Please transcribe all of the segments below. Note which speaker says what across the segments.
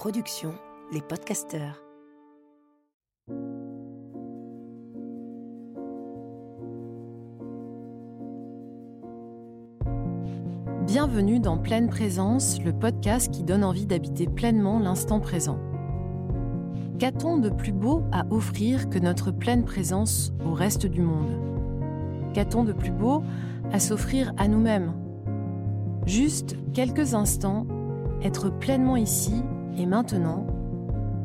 Speaker 1: production Les Podcasteurs.
Speaker 2: Bienvenue dans Pleine Présence, le podcast qui donne envie d'habiter pleinement l'instant présent. Qu'a-t-on de plus beau à offrir que notre pleine présence au reste du monde? Qu'a-t-on de plus beau à s'offrir à nous-mêmes? Juste quelques instants, être pleinement ici et maintenant,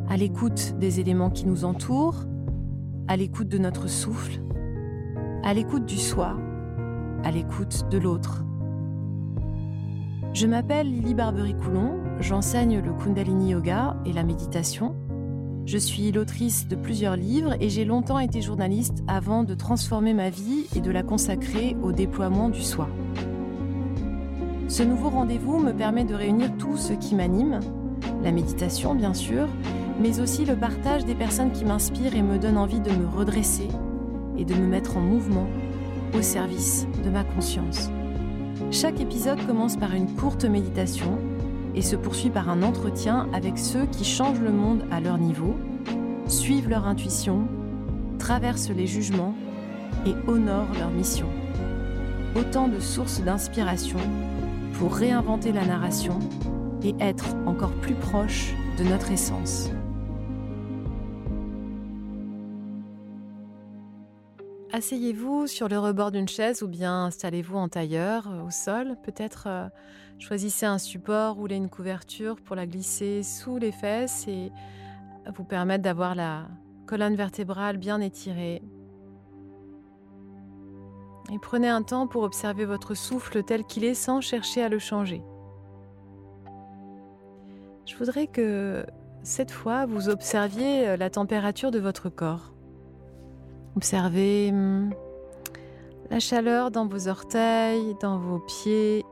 Speaker 2: à l'écoute des éléments qui nous entourent, à l'écoute de notre souffle, à l'écoute du soi, à l'écoute de l'autre. Je m'appelle Lily Barbery-Coulon, j'enseigne le Kundalini Yoga et la méditation. Je suis l'autrice de plusieurs livres et j'ai longtemps été journaliste avant de transformer ma vie et de la consacrer au déploiement du soi. Ce nouveau rendez-vous me permet de réunir tout ce qui m'anime, la méditation bien sûr, mais aussi le partage des personnes qui m'inspirent et me donnent envie de me redresser et de me mettre en mouvement au service de ma conscience. Chaque épisode commence par une courte méditation et se poursuit par un entretien avec ceux qui changent le monde à leur niveau, suivent leur intuition, traversent les jugements et honorent leur mission. Autant de sources d'inspiration pour réinventer la narration et être encore plus proche de notre essence. Asseyez-vous sur le rebord d'une chaise ou bien installez-vous en tailleur euh, au sol. Peut-être euh, choisissez un support, roulez une couverture pour la glisser sous les fesses et vous permettre d'avoir la colonne vertébrale bien étirée et prenez un temps pour observer votre souffle tel qu'il est sans chercher à le changer. Je voudrais que cette fois vous observiez euh, la température de votre corps. Observez hmm, la chaleur dans vos orteils, dans vos pieds.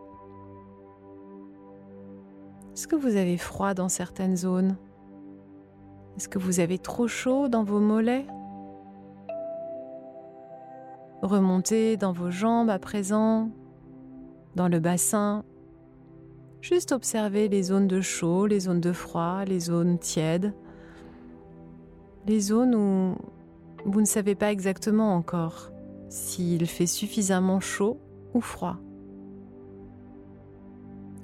Speaker 2: Est-ce que vous avez froid dans certaines zones? Est-ce que vous avez trop chaud dans vos mollets? Remontez dans vos jambes à présent, dans le bassin. Juste observez les zones de chaud, les zones de froid, les zones tièdes, les zones où vous ne savez pas exactement encore s'il fait suffisamment chaud ou froid.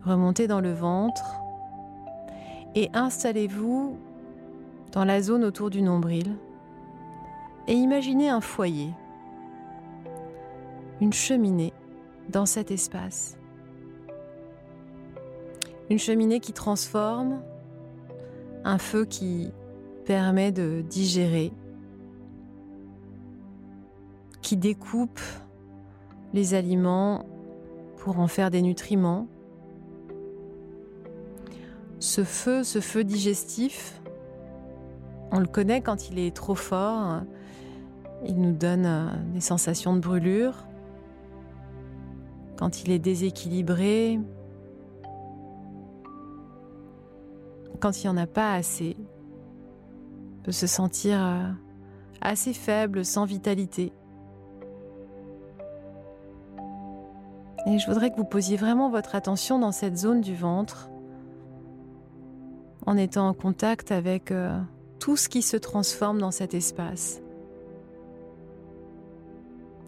Speaker 2: Remontez dans le ventre et installez-vous dans la zone autour du nombril et imaginez un foyer une cheminée dans cet espace. Une cheminée qui transforme, un feu qui permet de digérer, qui découpe les aliments pour en faire des nutriments. Ce feu, ce feu digestif, on le connaît quand il est trop fort, il nous donne des sensations de brûlure quand il est déséquilibré, quand il n'y en a pas assez, peut se sentir euh, assez faible, sans vitalité. Et je voudrais que vous posiez vraiment votre attention dans cette zone du ventre, en étant en contact avec euh, tout ce qui se transforme dans cet espace.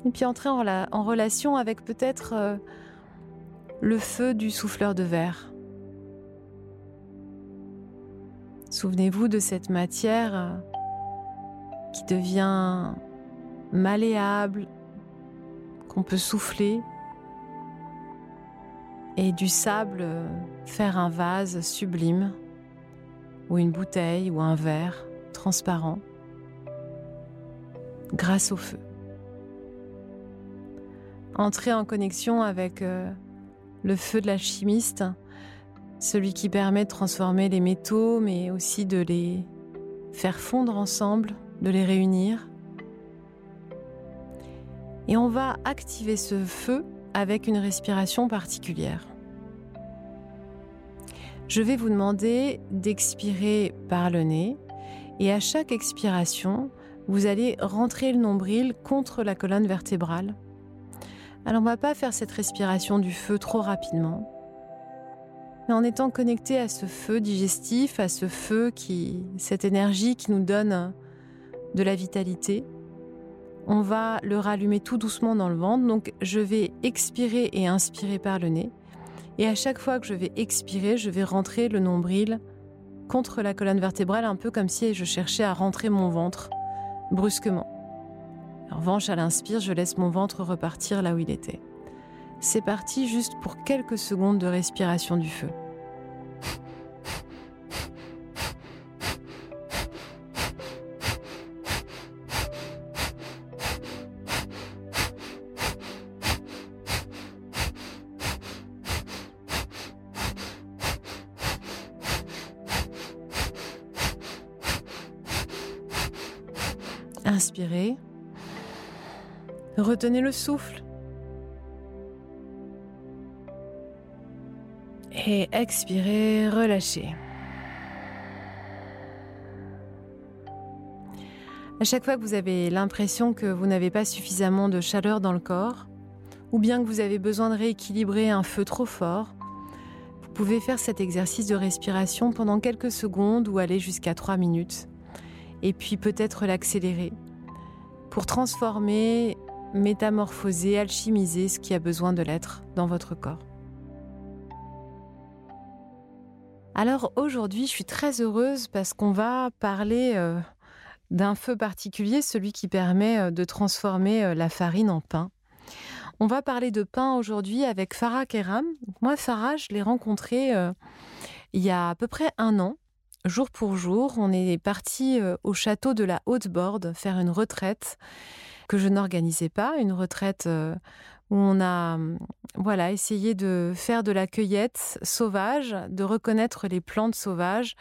Speaker 2: Et puis entrer en, relation avec peut-être euh, le feu du souffleur de verre. Souvenez-vous de cette matière euh, qui devient malléable, qu'on peut souffler, et du sable euh, faire un vase sublime, ou une bouteille, ou un verre transparent, grâce au feu. Entrer en connexion avec euh, le feu de l'alchimiste, celui qui permet de transformer les métaux, mais aussi de les faire fondre ensemble, de les réunir. Et on va activer ce feu avec une respiration particulière. Je vais vous demander d'expirer par le nez et à chaque expiration, vous allez rentrer le nombril contre la colonne vertébrale alors on va pas faire cette respiration du feu trop rapidement. Mais en étant connecté à ce feu digestif, à ce feu qui, cette énergie qui nous donne de la vitalité. On va le rallumer tout doucement dans le ventre. Donc je vais expirer et inspirer par le nez. Et à chaque fois que je vais expirer, je vais rentrer le nombril contre la colonne vertébrale, un peu comme si je cherchais à rentrer mon ventre brusquement. En revanche, à l'inspire, je laisse mon ventre repartir là où il était. C'est parti juste pour quelques secondes de respiration du feu. Inspirez. Retenez le souffle. Et expirez, relâchez. À chaque fois que vous avez l'impression que vous n'avez pas suffisamment de chaleur dans le corps, ou bien que vous avez besoin de rééquilibrer un feu trop fort, vous pouvez faire cet exercice de respiration pendant quelques secondes ou aller jusqu'à 3 minutes, et puis peut-être l'accélérer pour transformer, métamorphoser, alchimiser ce qui a besoin de l'être dans votre corps. Alors aujourd'hui, je suis très heureuse parce qu'on va parler euh, d'un feu particulier, celui qui permet euh, de transformer euh, la farine en pain. On va parler de pain aujourd'hui avec Farah Keram. Moi, Farah, je l'ai rencontré il y a à peu près un an jour pour jour. On est parti euh, au château de la Haute-Borde faire une retraite que je n'organisais pas, une retraite euh, où on a hum, voilà essayé de faire de la cueillette sauvage, de reconnaître les plantes sauvages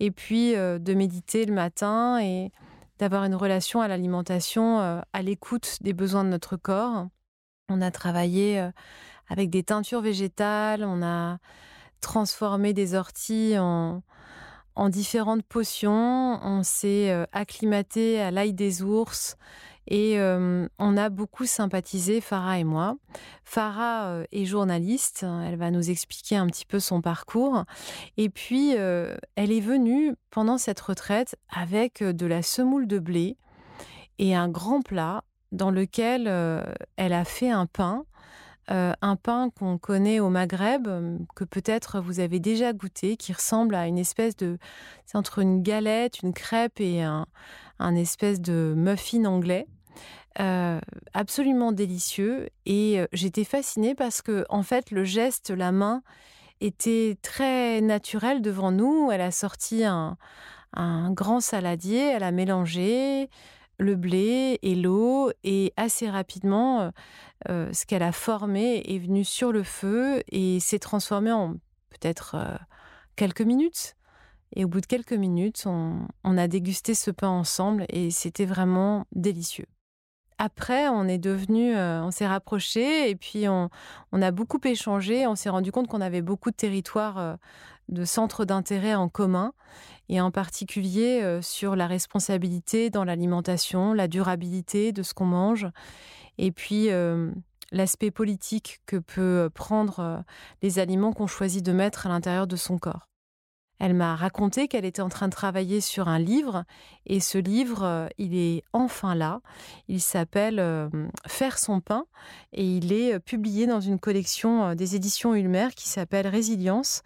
Speaker 2: et puis euh, de méditer le matin et d'avoir une relation à l'alimentation à l'écoute des besoins de notre corps. On a travaillé avec des teintures végétales, on a transformé des orties en, en différentes potions. On s'est euh, acclimaté à l'ail des ours et euh, on a beaucoup sympathisé, Farah et moi. Farah euh, est journaliste, elle va nous expliquer un petit peu son parcours. Et puis, elle est venue pendant cette retraite avec de la semoule de blé et un grand plat dans lequel elle a fait un pain euh, un pain qu'on connaît au Maghreb, euh, que peut-être vous avez déjà goûté, qui ressemble à une espèce de... C'est entre une galette, une crêpe et un, espèce de muffin anglais. Euh, absolument délicieux et j'étais fascinée parce que en fait le geste, la main était très naturel devant nous. Elle a sorti un, un grand saladier, elle a mélangé, le blé et l'eau et assez rapidement, euh, euh, ce qu'elle a formé est venu sur le feu et s'est transformé en peut-être euh, quelques minutes. Et au bout de quelques minutes, on, a dégusté ce pain ensemble et c'était vraiment délicieux. Après, on est devenu, on s'est rapprochés et puis on, a beaucoup échangé. On s'est rendu compte qu'on avait beaucoup de territoires de centres d'intérêt en commun et en particulier euh, sur la responsabilité dans l'alimentation, la durabilité de ce qu'on mange et puis euh, l'aspect politique que peut prendre euh, les aliments qu'on choisit de mettre à l'intérieur de son corps. Elle m'a raconté qu'elle était en train de travailler sur un livre et ce livre, euh, il est enfin là. Il s'appelle Faire son pain et il est publié dans une collection des éditions Ulmer qui s'appelle Résilience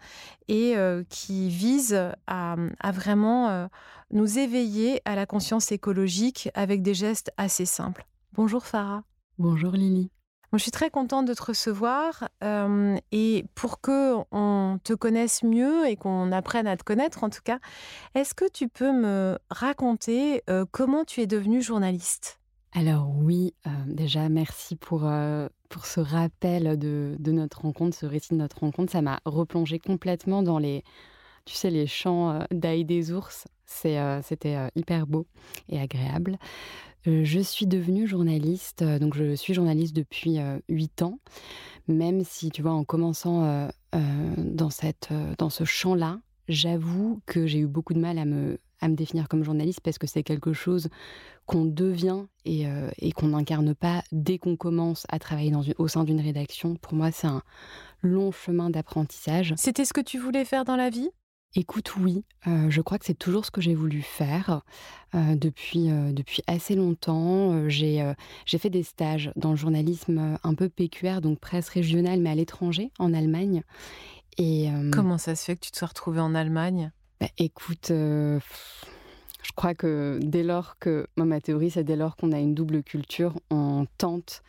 Speaker 2: et qui vise à, à vraiment nous éveiller à la conscience écologique avec des gestes assez simples. Bonjour Farah.
Speaker 3: Bonjour Lily
Speaker 2: je suis très contente de te recevoir euh, et pour que on te connaisse mieux et qu'on apprenne à te connaître en tout cas, est-ce que tu peux me raconter euh, comment tu es devenue journaliste?
Speaker 3: Alors oui, euh, déjà merci pour, pour ce rappel de, de, notre rencontre, ce récit de notre rencontre. Ça m'a replongé complètement dans les, tu sais, les chants d'Aïe des ours. C'était hyper beau et agréable. Euh, je suis devenue journaliste, euh, donc je suis journaliste depuis euh, huit ans, même si, tu vois, en commençant dans, cette, dans ce champ-là, j'avoue que j'ai eu beaucoup de mal à me, à me définir comme journaliste parce que c'est quelque chose qu'on devient et, et qu'on n'incarne pas dès qu'on commence à travailler dans une, au sein d'une rédaction. Pour moi, c'est un long chemin d'apprentissage.
Speaker 2: C'était ce que tu voulais faire dans la vie?
Speaker 3: Écoute, oui, euh, je crois que c'est toujours ce que j'ai voulu faire euh, depuis, euh, depuis assez longtemps. j'ai fait des stages dans le journalisme un peu PQR, donc presse régionale, mais à l'étranger, en Allemagne.
Speaker 2: Et, Comment ça se fait que tu te sois retrouvée en Allemagne?
Speaker 3: Bah, Écoute, je crois que dès lors que, moi ma théorie c'est dès lors qu'on a une double culture, on tente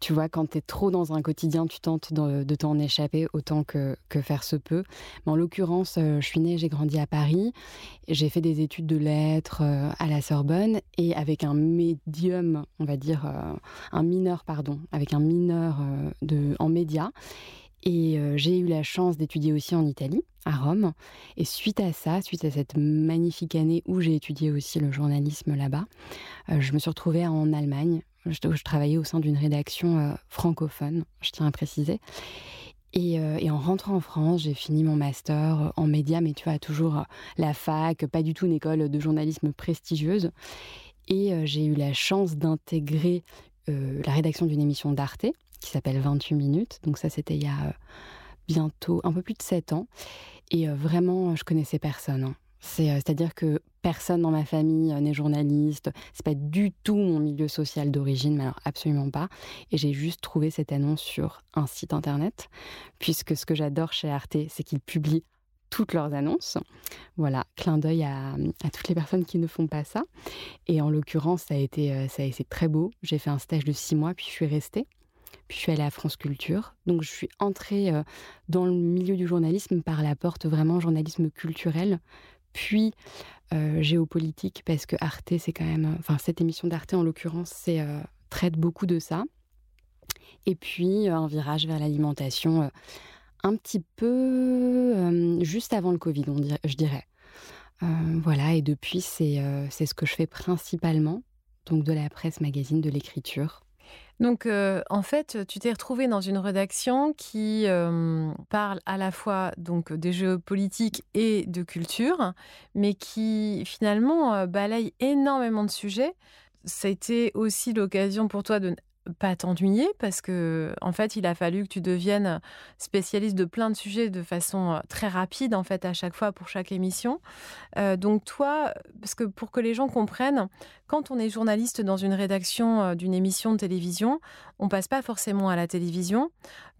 Speaker 3: tu vois, quand tu es trop dans un quotidien, tu tentes de, t'en échapper autant que, faire se peut. Mais en l'occurrence, euh, je suis née, j'ai grandi à Paris. J'ai fait des études de lettres euh, à la Sorbonne et avec un médium, on va dire, euh, un mineur, pardon, avec un mineur de, en médias. Et j'ai eu la chance d'étudier aussi en Italie, à Rome. Et suite à ça, suite à cette magnifique année où j'ai étudié aussi le journalisme là-bas, je me suis retrouvée en Allemagne je, travaillais au sein d'une rédaction euh, francophone, je tiens à préciser. Euh, et, en rentrant en France, j'ai fini mon master euh, en médias, mais tu vois, toujours la fac, pas du tout une école de journalisme prestigieuse. Et j'ai eu la chance d'intégrer la rédaction d'une émission d'Arte qui s'appelle 28 minutes. Donc ça, c'était il y a bientôt un peu plus de 7 ans. Et vraiment, je connaissais personne. Hein. C'est-à-dire que personne dans ma famille n'est journaliste. C'est pas du tout mon milieu social d'origine, mais alors absolument pas. Et j'ai juste trouvé cette annonce sur un site internet, puisque ce que j'adore chez Arte, c'est qu'ils publient toutes leurs annonces. Voilà, clin d'œil à, toutes les personnes qui ne font pas ça. Et en l'occurrence, ça a été, ça a été très beau. J'ai fait un stage de six mois, puis je suis restée. Puis je suis allée à France Culture. Donc je suis entrée dans le milieu du journalisme par la porte vraiment journalisme culturel, puis euh, géopolitique, parce que Arte, c'est quand même. Enfin, cette émission d'Arte, en l'occurrence, euh, traite beaucoup de ça. Et puis, euh, un virage vers l'alimentation, un petit peu juste avant le Covid, on je dirais. voilà, et depuis, c'est, c'est ce que je fais principalement. Donc, de la presse, magazine, de l'écriture.
Speaker 2: Donc, euh, en fait, tu t'es retrouvé dans une rédaction qui euh, parle à la fois donc des jeux politiques et de culture, mais qui finalement euh, balaye énormément de sujets. Ça a été aussi l'occasion pour toi de pas t'ennuyer parce que en fait il a fallu que tu deviennes spécialiste de plein de sujets de façon très rapide en fait à chaque fois pour chaque émission donc toi parce que pour que les gens comprennent quand on est journaliste dans une rédaction euh, d'une émission de télévision on passe pas forcément à la télévision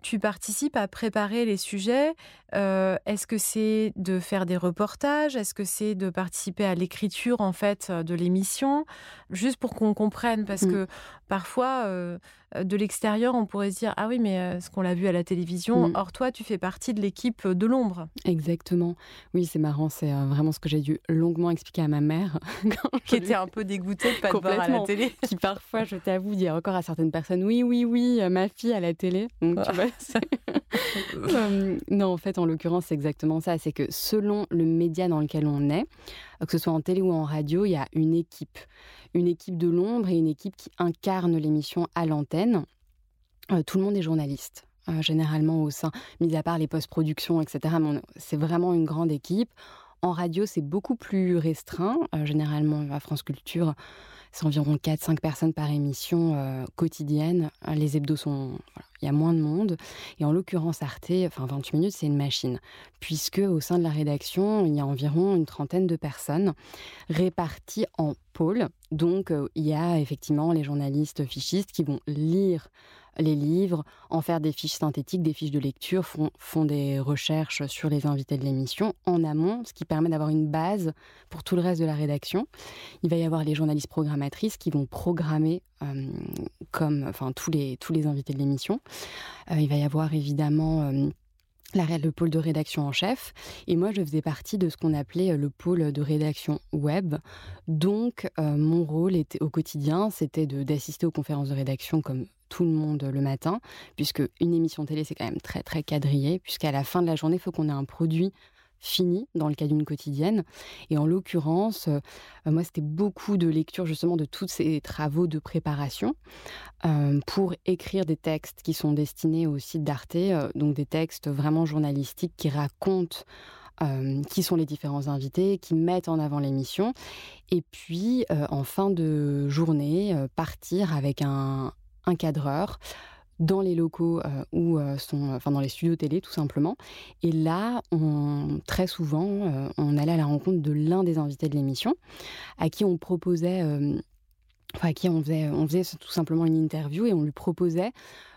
Speaker 2: tu participes à préparer les sujets. Est-ce que c'est de faire des reportages? Est-ce que c'est de participer à l'écriture en fait de l'émission? Juste pour qu'on comprenne, parce mmh. que parfois de l'extérieur, on pourrait se dire ah oui, mais ce qu'on l'a vu à la télévision. Mmh. Or toi, tu fais partie de l'équipe de l'ombre.
Speaker 3: Exactement. Oui, c'est marrant. C'est vraiment ce que j'ai dû longuement expliquer à ma mère,
Speaker 2: qui était un peu dégoûtée de pas te voir à la télé.
Speaker 3: qui parfois, je t'avoue, dire encore à certaines personnes oui, oui, oui, ma fille à la télé. Donc tu vois, non, en fait, en l'occurrence, c'est exactement ça. C'est que selon le média dans lequel on est, que ce soit en télé ou en radio, il y a une équipe. Une équipe de l'ombre et une équipe qui incarne l'émission à l'antenne. Euh, tout le monde est journaliste. Euh, généralement au sein, mis à part les post-productions, etc. C'est vraiment une grande équipe. En radio, c'est beaucoup plus restreint. Euh, généralement, à France Culture, c'est environ 4-5 personnes par émission euh, quotidienne. Les hebdos sont. il y a moins de monde. Et en l'occurrence, Arte, enfin 28 minutes, c'est une machine. Puisque au sein de la rédaction, il y a environ une trentaine de personnes réparties en pôles. Donc, euh, il y a effectivement les journalistes fichistes qui vont lire les livres, en faire des fiches synthétiques, des fiches de lecture, font, font des recherches sur les invités de l'émission en amont, ce qui permet d'avoir une base pour tout le reste de la rédaction. Il va y avoir les journalistes programmatrices qui vont programmer euh, comme enfin tous les tous les invités de l'émission. Euh, il va y avoir évidemment euh, le pôle de rédaction en chef. Et moi, je faisais partie de ce qu'on appelait le pôle de rédaction web. Donc, mon rôle était, au quotidien, c'était d'assister aux conférences de rédaction comme tout le monde le matin, puisque une émission télé, c'est quand même très, très quadrillé, puisqu'à la fin de la journée, il faut qu'on ait un produit fini dans le cas d'une quotidienne. Et en l'occurrence, euh, moi, c'était beaucoup de lecture justement de tous ces travaux de préparation euh, pour écrire des textes qui sont destinés au site d'Arte, euh, donc des textes vraiment journalistiques qui racontent qui sont les différents invités, qui mettent en avant l'émission, et puis en fin de journée, partir avec un, un cadreur dans les locaux euh, euh, sont, enfin dans les studios télé tout simplement. Et là, très souvent, euh, on allait à la rencontre de l'un des invités de l'émission, à qui on proposait, à qui on faisait, on faisait tout simplement une interview et on lui proposait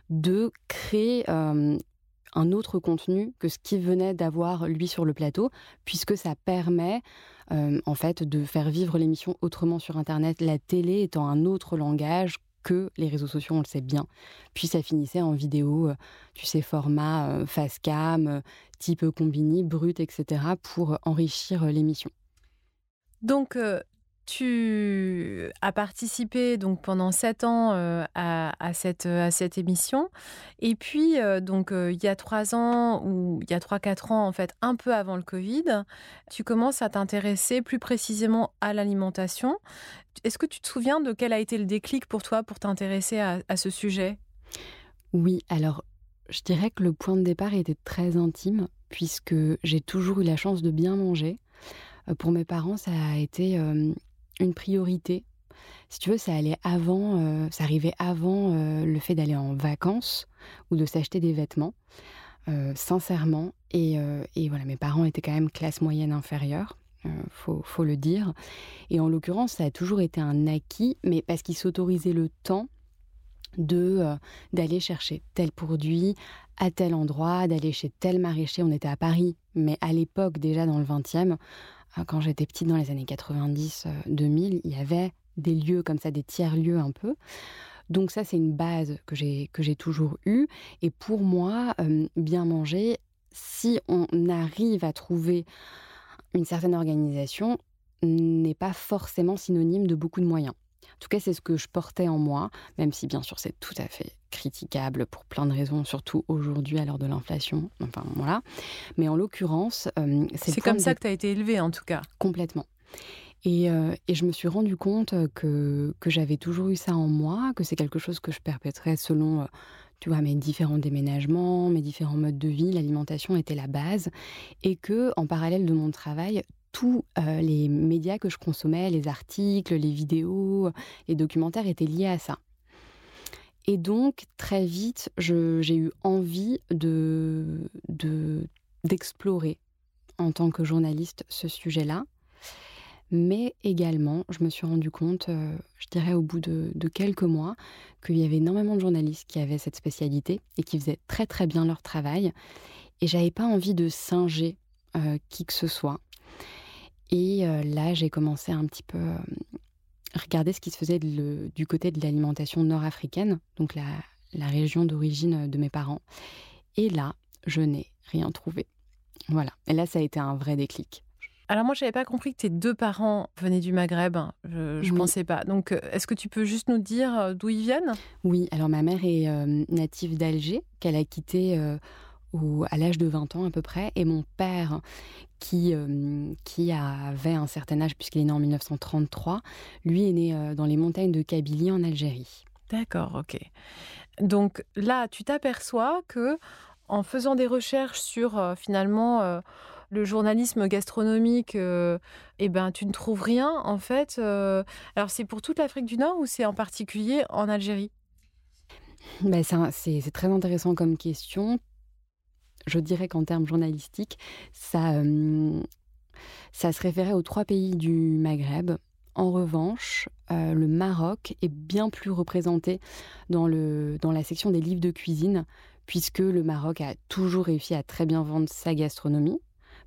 Speaker 3: de créer un autre contenu que ce qu'il venait d'avoir lui sur le plateau, puisque ça permet en fait de faire vivre l'émission autrement sur Internet, la télé étant un autre langage que les réseaux sociaux, on le sait bien. Puis ça finissait en vidéo, euh, tu sais, format euh, face cam, euh, type combini, brut, etc., pour enrichir l'émission.
Speaker 2: Donc, tu as participé donc pendant sept ans euh, à, cette, à cette émission. Et puis, euh, donc, euh, il y a trois ans, ou il y a trois, quatre ans, en fait, un peu avant le Covid, tu commences à t'intéresser plus précisément à l'alimentation. Est-ce que tu te souviens de quel a été le déclic pour toi pour t'intéresser à ce sujet?
Speaker 3: Oui, alors, je dirais que le point de départ était très intime, puisque j'ai toujours eu la chance de bien manger. Pour mes parents, ça a été une priorité. Si tu veux, ça allait avant, euh, ça arrivait avant euh, le fait d'aller en vacances ou de s'acheter des vêtements, euh, sincèrement. Et, voilà, mes parents étaient quand même classe moyenne inférieure, faut, faut, le dire. Et en l'occurrence, ça a toujours été un acquis, mais parce qu'ils s'autorisaient le temps de d'aller chercher tel produit à tel endroit, d'aller chez tel maraîcher. On était à Paris, mais à l'époque déjà dans le 20e, euh, quand j'étais petite dans les années 90-2000, euh, il y avait des lieux comme ça, des tiers-lieux un peu. Donc ça, c'est une base que j'ai toujours eue. Et pour moi, euh, bien manger, si on arrive à trouver une certaine organisation, n'est pas forcément synonyme de beaucoup de moyens. En tout cas, c'est ce que je portais en moi, même si bien sûr c'est tout à fait critiquable pour plein de raisons, surtout aujourd'hui à l'heure de l'inflation. Enfin voilà. Mais en l'occurrence,
Speaker 2: euh, c'est comme ça que tu as été élevée en tout cas.
Speaker 3: Complètement. Et, euh, et, je me suis rendu compte que, que j'avais toujours eu ça en moi, que c'est quelque chose que je perpétrais selon, euh, tu vois, mes différents déménagements, mes différents modes de vie. L'alimentation était la base, et que en parallèle de mon travail, tous euh, les médias que je consommais, les articles, les vidéos, les documentaires étaient liés à ça. Et donc, très vite, j'ai eu envie de, d'explorer en tant que journaliste ce sujet-là. Mais également, je me suis rendu compte, euh, je dirais au bout de, quelques mois, qu'il y avait énormément de journalistes qui avaient cette spécialité et qui faisaient très très bien leur travail. Et j'avais pas envie de singer euh, qui que ce soit. Et euh, là, j'ai commencé un petit peu à euh, regarder ce qui se faisait du côté de l'alimentation nord-africaine, donc la, la région d'origine de mes parents. Et là, je n'ai rien trouvé. Voilà. Et là, ça a été un vrai déclic.
Speaker 2: Alors moi, je n'avais pas compris que tes deux parents venaient du Maghreb. Je ne pensais pas. Donc, euh, est-ce que tu peux juste nous dire d'où ils viennent?
Speaker 3: Oui. Alors ma mère est native d'Alger, qu'elle a quitté à l'âge de 20 ans à peu près, et mon père, qui, euh, qui avait un certain âge, puisqu'il est né en 1933, lui est né euh, dans les montagnes de Kabylie en Algérie.
Speaker 2: D'accord, ok. Donc là, tu t'aperçois que en faisant des recherches sur euh, finalement le journalisme gastronomique, eh ben, tu ne trouves rien en fait. alors c'est pour toute l'Afrique du Nord ou c'est en particulier en Algérie?
Speaker 3: Ben, c'est très intéressant comme question je dirais qu'en termes journalistiques, ça, euh, ça se référait aux trois pays du Maghreb. En revanche, euh, le Maroc est bien plus représenté dans, le, dans la section des livres de cuisine, puisque le Maroc a toujours réussi à très bien vendre sa gastronomie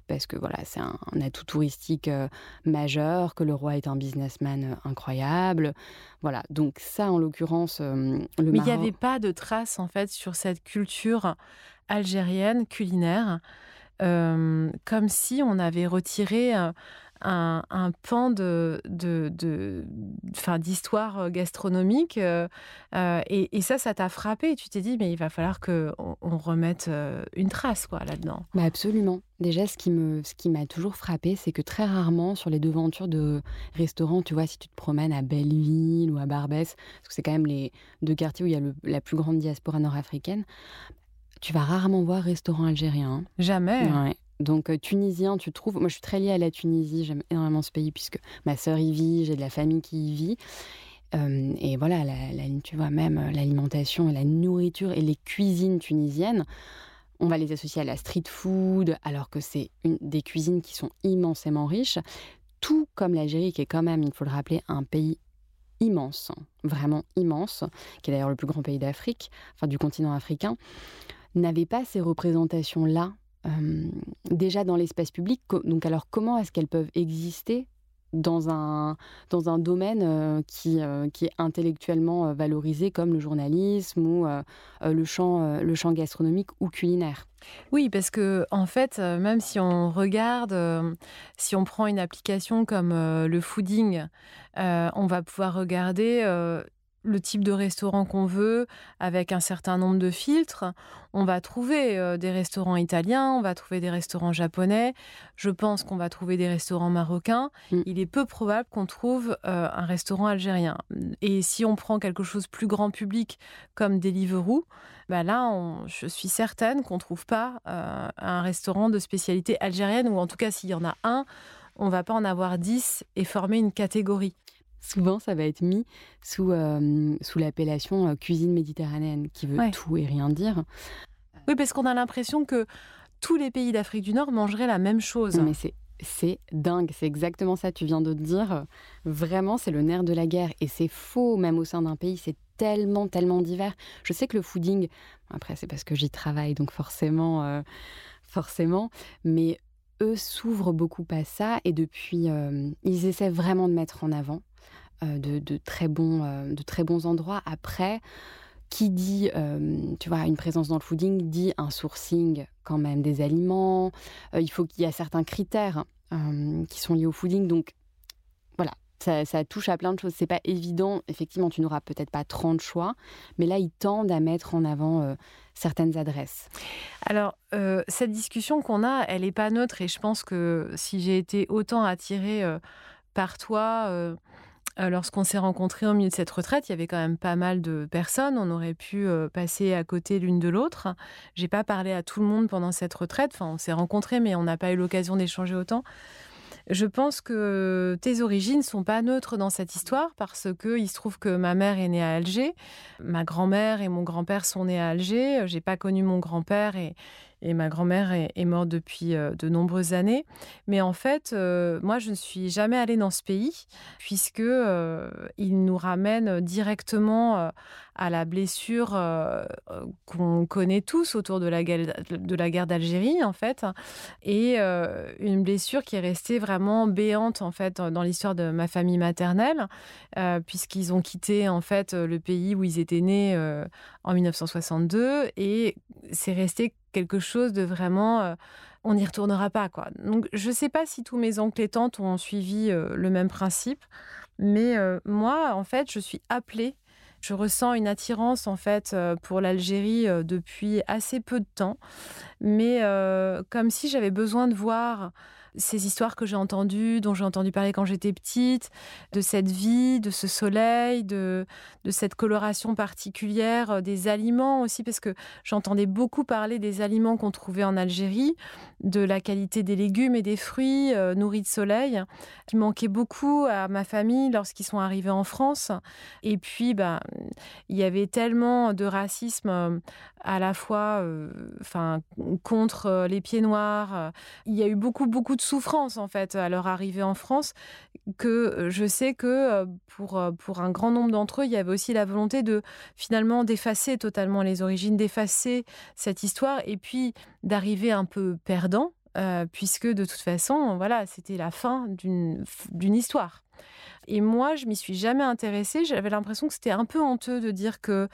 Speaker 3: parce que voilà, c'est un, atout touristique euh, majeur, que le roi est un businessman euh, incroyable. Voilà, donc ça en l'occurrence, euh, le
Speaker 2: Mais il n'y avait pas de traces en fait sur cette culture algérienne culinaire, comme si on avait retiré un, pan de, de, d'histoire euh, gastronomique. Euh, euh, et, ça, ça t'a frappé. tu t'es dit, mais il va falloir qu'on on remette une trace quoi, là-dedans.
Speaker 3: Bah absolument. Déjà, ce qui, me, ce qui m'a toujours frappé, c'est que très rarement, sur les devantures de restaurants, tu vois, si tu te promènes à Belleville ou à Barbès, parce que c'est quand même les deux quartiers où il y a la plus grande diaspora nord-africaine, tu vas rarement voir restaurant algérien.
Speaker 2: Jamais.
Speaker 3: Ouais. Donc tunisien, tu trouves? Moi, je suis très liée à la Tunisie. J'aime énormément ce pays puisque ma sœur y vit, j'ai de la famille qui y vit. et voilà, tu vois, même l'alimentation et la nourriture et les cuisines tunisiennes, on va les associer à la street food, alors que c'est des cuisines qui sont immensément riches. Tout comme l'Algérie, qui est quand même, il faut le rappeler, un pays immense, vraiment immense, qui est d'ailleurs le plus grand pays d'Afrique, enfin du continent africain, n'avait pas ces représentations-là euh, déjà dans l'espace public. Donc alors comment est-ce qu'elles peuvent exister dans un, dans un domaine euh, qui, euh, qui est intellectuellement valorisé comme le journalisme ou le, champ, le champ gastronomique ou culinaire?
Speaker 2: Oui, parce que en fait, même si on regarde, si on prend une application comme le fooding, on va pouvoir regarder le type de restaurant qu'on veut avec un certain nombre de filtres. On va trouver euh, des restaurants italiens, on va trouver des restaurants japonais, je pense qu'on va trouver des restaurants marocains. Mm. Il est peu probable qu'on trouve euh, un restaurant algérien. Et si on prend quelque chose plus grand public comme Deliveroo, bah là, je suis certaine qu'on ne trouve pas euh, un restaurant de spécialité algérienne, ou en tout cas s'il y en a un, on va pas en avoir dix et former une catégorie.
Speaker 3: Souvent, ça va être mis sous, euh, sous l'appellation euh, cuisine méditerranéenne, qui veut tout et rien dire.
Speaker 2: Oui, parce qu'on a l'impression que tous les pays d'Afrique du Nord mangeraient la même chose.
Speaker 3: mais c'est c'est dingue, c'est exactement ça, tu viens de dire. Vraiment, c'est le nerf de la guerre. Et c'est faux, même au sein d'un pays, c'est tellement, tellement divers. Je sais que le fooding, après, c'est parce que j'y travaille, donc forcément, euh, forcément, mais eux s'ouvrent beaucoup à ça et depuis, ils essaient vraiment de mettre en avant euh, de, très bons, euh, de très bons endroits. Après, qui dit, euh, tu vois, une présence dans le fooding, dit un sourcing quand même des aliments. il faut qu'il y ait certains critères qui sont liés au fooding. Donc, voilà, ça, touche à plein de choses. C'est pas évident. Effectivement, tu n'auras peut-être pas 30 choix, mais là, ils tendent à mettre en avant certaines adresses.
Speaker 2: Alors, cette discussion qu'on a, elle n'est pas neutre et je pense que si j'ai été autant attirée par toi euh, lorsqu'on s'est rencontrés au milieu de cette retraite, il y avait quand même pas mal de personnes. On aurait pu euh, passer à côté l'une de l'autre. J'ai pas parlé à tout le monde pendant cette retraite. Enfin, on s'est rencontrés, mais on n'a pas eu l'occasion d'échanger autant. Je pense que tes origines sont pas neutres dans cette histoire parce que il se trouve que ma mère est née à Alger, ma grand-mère et mon grand-père sont nés à Alger. J'ai pas connu mon grand-père et, et ma grand-mère est, morte depuis euh, de nombreuses années. Mais en fait, euh, moi, je ne suis jamais allée dans ce pays puisque euh, il nous ramène directement à la blessure qu'on connaît tous autour de la guerre, d'Algérie, en fait, et une blessure qui est restée vraiment béante, en fait, dans l'histoire de ma famille maternelle, puisqu'ils ont quitté, en fait, le pays où ils étaient nés en 1962, et c'est resté quelque chose de vraiment on n'y retournera pas quoi. Donc je sais pas si tous mes oncles et tantes ont suivi le même principe, mais moi en fait je suis appelée, je ressens une attirance en fait pour l'Algérie depuis assez peu de temps, mais comme si j'avais besoin de voir ces histoires que j'ai entendues, dont j'ai entendu parler quand j'étais petite, de cette vie, de ce soleil, de, de cette coloration particulière, euh, des aliments aussi, parce que j'entendais beaucoup parler des aliments qu'on trouvait en Algérie, de la qualité des légumes et des fruits euh, nourris de soleil, qui manquait beaucoup à ma famille lorsqu'ils sont arrivés en France. Et puis, ben, il y avait tellement de racisme euh, à la fois contre les pieds noirs. Il y a eu beaucoup, beaucoup de souffrance en fait à leur arrivée en France que euh, je sais que euh, pour, euh, pour un grand nombre d'entre eux, il y avait aussi la volonté de finalement d'effacer totalement les origines, d'effacer cette histoire et puis d'arriver un peu perdant, puisque de toute façon, voilà, c'était la fin d'une histoire. Et moi, je m'y suis jamais intéressée. J'avais l'impression que c'était un peu honteux de dire que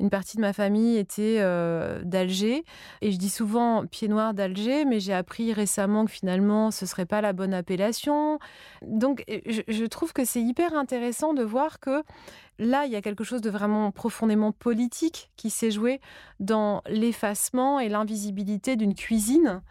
Speaker 2: une partie de ma famille était euh, d'Alger. Et je dis souvent pied noir d'Alger, mais j'ai appris récemment que finalement, ce serait pas la bonne appellation. Donc, je, je trouve que c'est hyper intéressant de voir que là, il y a quelque chose de vraiment profondément politique qui s'est joué dans l'effacement et l'invisibilité d'une cuisine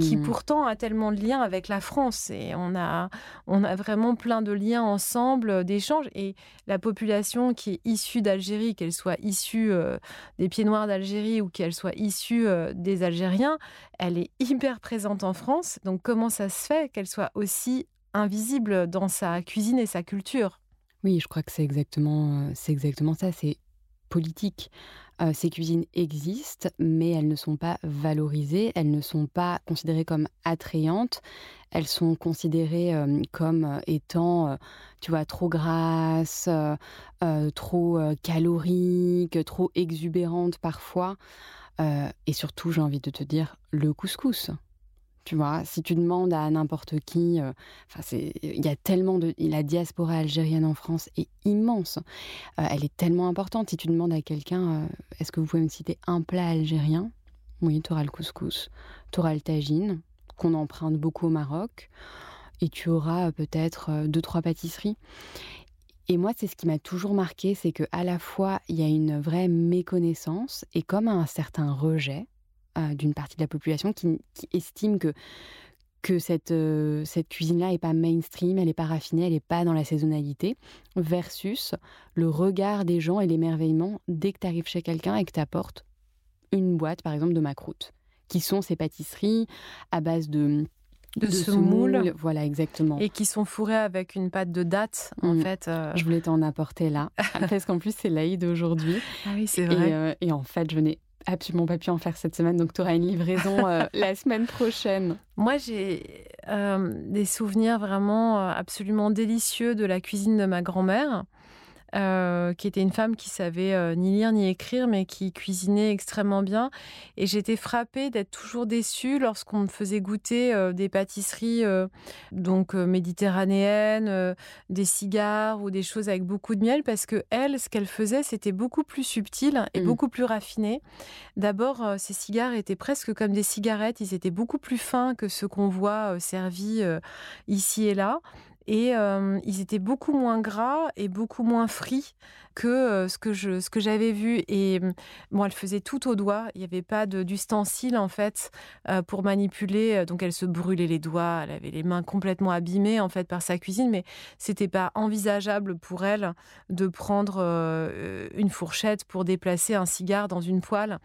Speaker 2: qui mmh. pourtant a tellement de liens avec la France. Et on a, on a vraiment plein de liens ensemble, euh, d'échanges. Et la population qui est issue d'Algérie, qu'elle soit issue euh, des Pieds Noirs d'Algérie ou qu'elle soit issue euh, des Algériens, elle est hyper présente en France. Donc comment ça se fait qu'elle soit aussi invisible dans sa cuisine et sa culture?
Speaker 3: Oui, je crois que c'est exactement, c'est exactement ça. C'est politique. Euh, ces cuisines existent, mais elles ne sont pas valorisées, elles ne sont pas considérées comme attrayantes, elles sont considérées euh, comme euh, étant, tu vois, trop grasses, trop caloriques, trop exubérantes parfois. et surtout, j'ai envie de te dire, le couscous. Tu vois, si tu demandes à n'importe qui, euh, il y a tellement de, la diaspora algérienne en France est immense. Euh, elle est tellement importante. Si tu demandes à quelqu'un, euh, est-ce que vous pouvez me citer un plat algérien? Oui, tu auras le couscous, tu auras le tagine, qu'on emprunte beaucoup au Maroc, et tu auras peut-être deux trois pâtisseries. Et moi, c'est ce qui m'a toujours marqué, c'est que à la fois il y a une vraie méconnaissance et comme un certain rejet euh, d'une partie de la population qui, estime que, que cette, euh, cette cuisine-là n'est pas mainstream, elle n'est pas raffinée, elle n'est pas dans la saisonnalité, versus le regard des gens et l'émerveillement dès que tu arrives chez quelqu'un et que tu apportes une boîte, par exemple, de macroute, qui sont ces pâtisseries à base de
Speaker 2: de, semoule.
Speaker 3: Voilà, exactement.
Speaker 2: Et qui sont fourrés avec une pâte de date, en mm. fait.
Speaker 3: Euh. Je voulais t'en apporter là, parce qu'en plus, c'est l'Aïd aujourd'hui.
Speaker 2: Ah oui, c'est vrai.
Speaker 3: Et, et, en fait, je n'ai absolument pas pu en faire cette semaine, donc tu auras une livraison euh, la semaine prochaine.
Speaker 2: Moi, j'ai euh, des souvenirs vraiment euh, absolument délicieux de la cuisine de ma grand-mère. Euh, qui était une femme qui savait euh, ni lire ni écrire, mais qui cuisinait extrêmement bien. Et j'étais frappée d'être toujours déçue lorsqu'on me faisait goûter euh, des pâtisseries donc méditerranéennes, des cigares ou des choses avec beaucoup de miel, parce que elle, ce qu'elle faisait, c'était beaucoup plus subtil et mmh. beaucoup plus raffiné. D'abord, ces cigares étaient presque comme des cigarettes, ils étaient beaucoup plus fins que ceux qu'on voit servis ici et là et ils étaient beaucoup moins gras et beaucoup moins frits que ce que je ce que j'avais vu. Et bon elle faisait tout au doigt. Il n'y avait pas d'ustensile en fait pour manipuler. Donc elle se brûlait les doigts. Elle avait les mains complètement abîmées en fait par sa cuisine. Mais c'était pas envisageable pour elle de prendre une fourchette pour déplacer un cigare dans une poêle.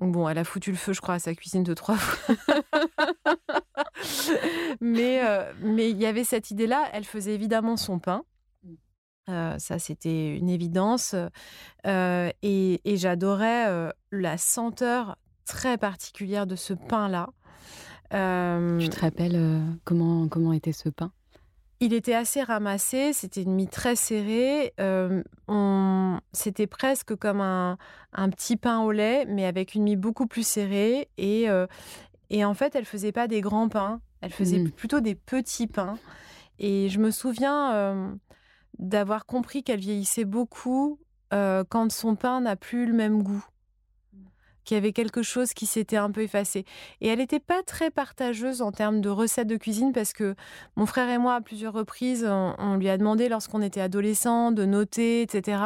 Speaker 2: Donc bon elle a foutu le feu je crois à sa cuisine de trois fois. Mais mais il y avait cette idée là elle faisait évidemment son pain. Euh, ça, c'était une évidence. Euh, et, j'adorais euh, la senteur très particulière de ce pain-là.
Speaker 3: tu te rappelles comment, comment était ce pain?
Speaker 2: Il était assez ramassé, c'était une mie très serrée. C'était presque comme un, un, petit pain au lait, mais avec une mie beaucoup plus serrée. Et, et en fait, elle faisait pas des grands pains, elle faisait mmh. plutôt des petits pains. Et je me souviens d'avoir compris qu'elle vieillissait beaucoup euh, quand son pain n'a plus le même goût qu'il y avait quelque chose qui s'était un peu effacé. Et elle n'était pas très partageuse en termes de recettes de cuisine parce que mon frère et moi, à plusieurs reprises, on, lui a demandé lorsqu'on était adolescent de noter, etc.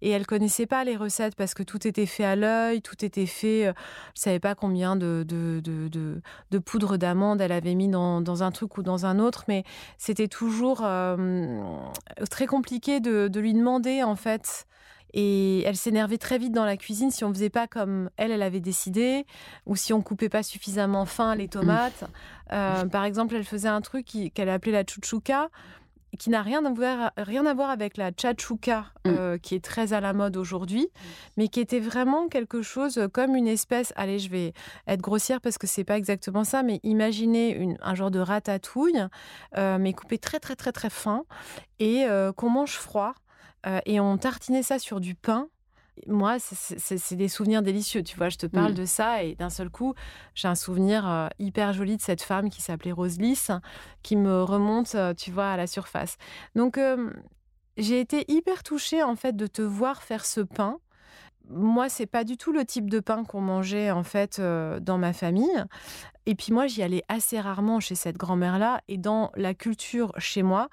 Speaker 2: Et elle connaissait pas les recettes parce que tout était fait à l'œil, tout était fait. Euh, je savais pas combien de, de, de, de, poudre d'amande elle avait mis dans, dans, un truc ou dans un autre, mais c'était toujours euh, très compliqué de, de lui demander en fait et elle s'énervait très vite dans la cuisine si on faisait pas comme elle, elle avait décidé, ou si on coupait pas suffisamment fin les tomates. Euh, par exemple, elle faisait un truc qu'elle appelait la chouchouka, qui n'a rien à voir, rien à voir avec la chachouka, mm. euh, qui est très à la mode aujourd'hui, mais qui était vraiment quelque chose comme une espèce. Allez, je vais être grossière parce que c'est pas exactement ça, mais imaginez un genre de ratatouille, euh, mais coupé très très très très fin et qu'on mange froid. Euh, et on tartinait ça sur du pain. Moi, c'est des souvenirs délicieux, tu vois. Je te parle mm. de ça et d'un seul coup, j'ai un souvenir euh, hyper joli de cette femme qui s'appelait Rose Lys, qui me remonte, euh, tu vois, à la surface. Donc, j'ai été hyper touchée en fait de te voir faire ce pain. Moi, c'est pas du tout le type de pain qu'on mangeait en fait dans ma famille. Et puis moi, j'y allais assez rarement chez cette grand-mère-là. Et dans la culture chez moi,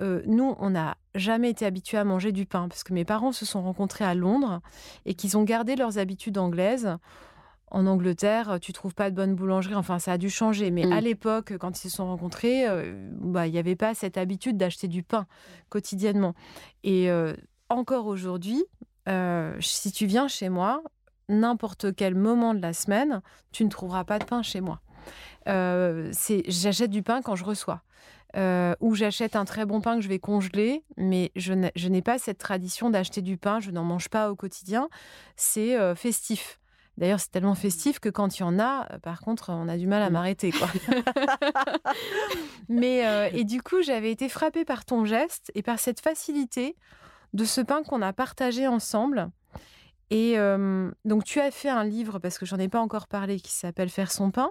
Speaker 2: euh, nous, on n'a jamais été habitués à manger du pain parce que mes parents se sont rencontrés à Londres et qu'ils ont gardé leurs habitudes anglaises en Angleterre, tu trouves pas de bonne boulangerie. Enfin, ça a dû changer. Mais
Speaker 3: Mm.
Speaker 2: à l'époque, quand ils se sont rencontrés, euh, bah, il n'y avait pas cette habitude d'acheter du pain quotidiennement. Et euh, encore aujourd'hui, si tu viens chez moi, n'importe quel moment de la semaine, tu ne trouveras pas de pain chez moi. Euh, c'est, j'achète du pain quand je reçois. Euh, ou j'achète un très bon pain que je vais congeler, mais je n'ai, pas cette tradition d'acheter du pain, je n'en mange pas au quotidien. C'est euh, festif. D'ailleurs, c'est tellement festif que quand il y en a, euh, par contre, on a du mal à
Speaker 3: Mm.
Speaker 2: m'arrêter. Mais, euh, et du coup, j'avais été frappée par ton geste et par cette facilité de ce pain qu'on a partagé ensemble. Et donc, tu as fait un livre, parce que j'en ai pas encore parlé, qui s'appelle Faire son pain.